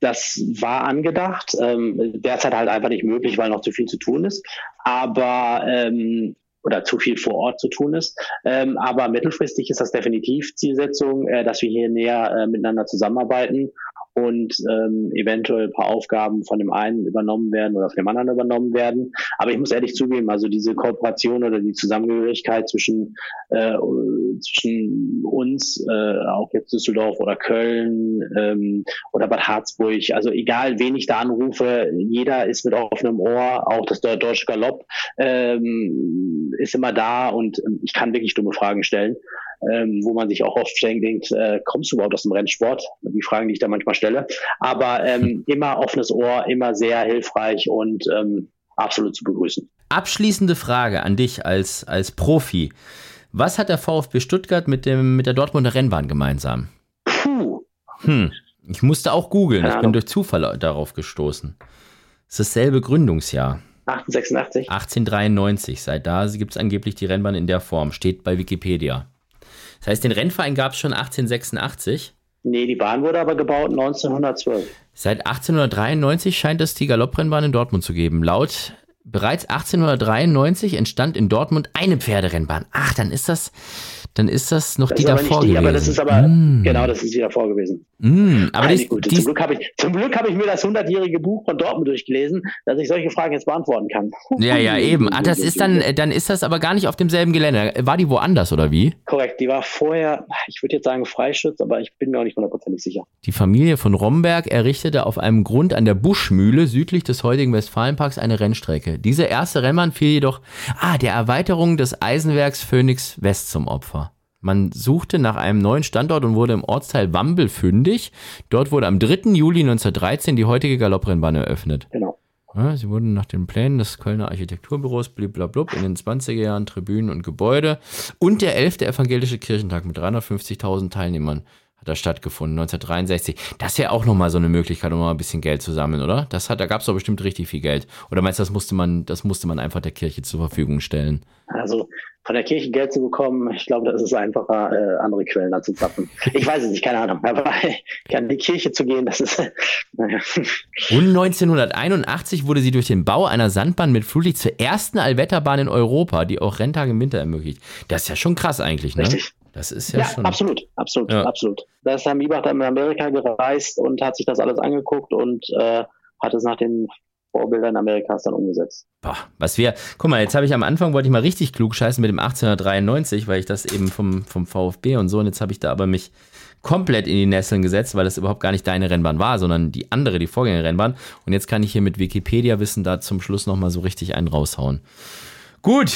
das war angedacht, ähm, derzeit halt einfach nicht möglich, weil noch zu viel zu tun ist. Aber ähm, oder zu viel vor Ort zu tun ist. Ähm, aber mittelfristig ist das definitiv Zielsetzung, äh, dass wir hier näher äh, miteinander zusammenarbeiten und ähm, eventuell ein paar Aufgaben von dem einen übernommen werden oder von dem anderen übernommen werden. Aber ich muss ehrlich zugeben, also diese Kooperation oder die Zusammengehörigkeit zwischen, äh, zwischen uns, äh, auch jetzt Düsseldorf oder Köln ähm, oder Bad Harzburg, also egal wen ich da anrufe, jeder ist mit offenem Ohr, auch das Deutsche Galopp ähm, ist immer da und ähm, ich kann wirklich dumme Fragen stellen ähm, wo man sich auch oft denkt, äh, kommst du überhaupt aus dem Rennsport? Die Fragen, die ich da manchmal stelle. Aber ähm, hm. immer offenes Ohr, immer sehr hilfreich und ähm, absolut zu begrüßen. Abschließende Frage an dich als, als Profi. Was hat der VfB Stuttgart mit, dem, mit der Dortmunder Rennbahn gemeinsam? Puh. Hm. Ich musste auch googeln. Ich bin durch Zufall darauf gestoßen. Es ist dasselbe Gründungsjahr. 1886? 1893. Seit da gibt es angeblich die Rennbahn in der Form. Steht bei Wikipedia. Das heißt, den Rennverein gab es schon 1886. Nee, die Bahn wurde aber gebaut 1912. Seit 1893 scheint es die Galopprennbahn in Dortmund zu geben. Laut bereits 1893 entstand in Dortmund eine Pferderennbahn. Ach, dann ist das dann ist das noch das die davor die, gewesen. Aber das ist aber, mm. genau, das ist die davor gewesen. Mm, aber Nein, die, die, zum Glück habe ich, zum Glück habe ich mir das 100-jährige Buch von Dortmund durchgelesen, dass ich solche Fragen jetzt beantworten kann. Ja, ja, eben. Ah, das ist dann, dann ist das aber gar nicht auf demselben Gelände. War die woanders oder wie? Korrekt, die war vorher, ich würde jetzt sagen Freischütz, aber ich bin mir auch nicht hundertprozentig sicher. Die Familie von Romberg errichtete auf einem Grund an der Buschmühle südlich des heutigen Westfalenparks eine Rennstrecke. Diese erste Rennbahn fiel jedoch, ah, der Erweiterung des Eisenwerks Phoenix West zum Opfer. Man suchte nach einem neuen Standort und wurde im Ortsteil Wambel fündig. Dort wurde am 3. Juli 1913 die heutige Galopprennbahn eröffnet. Genau. Ja, sie wurden nach den Plänen des Kölner Architekturbüros bliblablub in den 20er Jahren Tribünen und Gebäude und der 11. Evangelische Kirchentag mit 350.000 Teilnehmern hat da stattgefunden, 1963. Das ist ja auch nochmal so eine Möglichkeit, um mal ein bisschen Geld zu sammeln, oder? Das hat, da gab es doch bestimmt richtig viel Geld. Oder meinst du, das musste man, das musste man einfach der Kirche zur Verfügung stellen? Also von der Kirche Geld zu bekommen, ich glaube, das ist einfacher, äh, andere Quellen anzuzapfen. Ich weiß es nicht, keine Ahnung. Aber an die Kirche zu gehen, das ist. naja. Und 1981 wurde sie durch den Bau einer Sandbahn mit Flutlicht zur ersten Allwetterbahn in Europa, die auch Renntage im Winter ermöglicht. Das ist ja schon krass eigentlich, ne? Richtig. Das ist ja, ja schon. Absolut, absolut, ja. absolut. Da ist Herr Miebach dann in Amerika gereist und hat sich das alles angeguckt und äh, hat es nach den Vorbildern Amerikas dann umgesetzt. Boah, was wir, guck mal, jetzt habe ich am Anfang, wollte ich mal richtig klug scheißen mit dem 1893, weil ich das eben vom, vom VfB und so, und jetzt habe ich da aber mich komplett in die Nesseln gesetzt, weil das überhaupt gar nicht deine Rennbahn war, sondern die andere, die Vorgängerrennbahn. Und jetzt kann ich hier mit Wikipedia-Wissen da zum Schluss nochmal so richtig einen raushauen. Gut.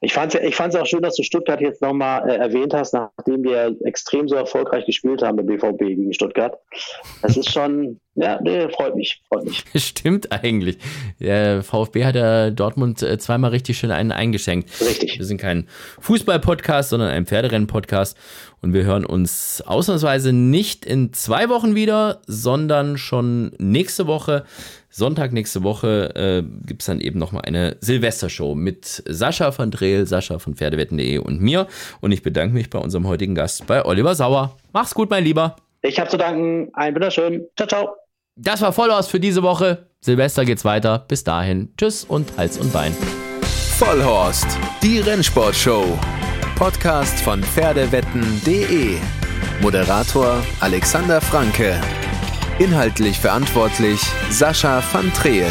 Ich fand es ich fand's auch schön, dass du Stuttgart jetzt nochmal äh, erwähnt hast, nachdem wir extrem so erfolgreich gespielt haben, der BVB gegen Stuttgart. Das ist schon, ja, nee, freut mich, freut mich. Stimmt eigentlich. Der VfB hat ja Dortmund äh, zweimal richtig schön einen eingeschenkt. Richtig. Wir sind kein Fußball-Podcast, sondern ein Pferderennen-Podcast. Und wir hören uns ausnahmsweise nicht in zwei Wochen wieder, sondern schon nächste Woche. Sonntag nächste Woche äh, gibt es dann eben nochmal eine Silvestershow mit Sascha von Drehl, Sascha von Pferdewetten.de und mir. Und ich bedanke mich bei unserem heutigen Gast, bei Oliver Sauer. Mach's gut, mein Lieber. Ich habe zu danken. Ein wunderschön. Ciao, ciao. Das war Vollhaus für diese Woche. Silvester geht's weiter. Bis dahin. Tschüss und Hals und Bein. Vollhorst, die Rennsportshow. Podcast von Pferdewetten.de. Moderator Alexander Franke. Inhaltlich verantwortlich Sascha van Treel.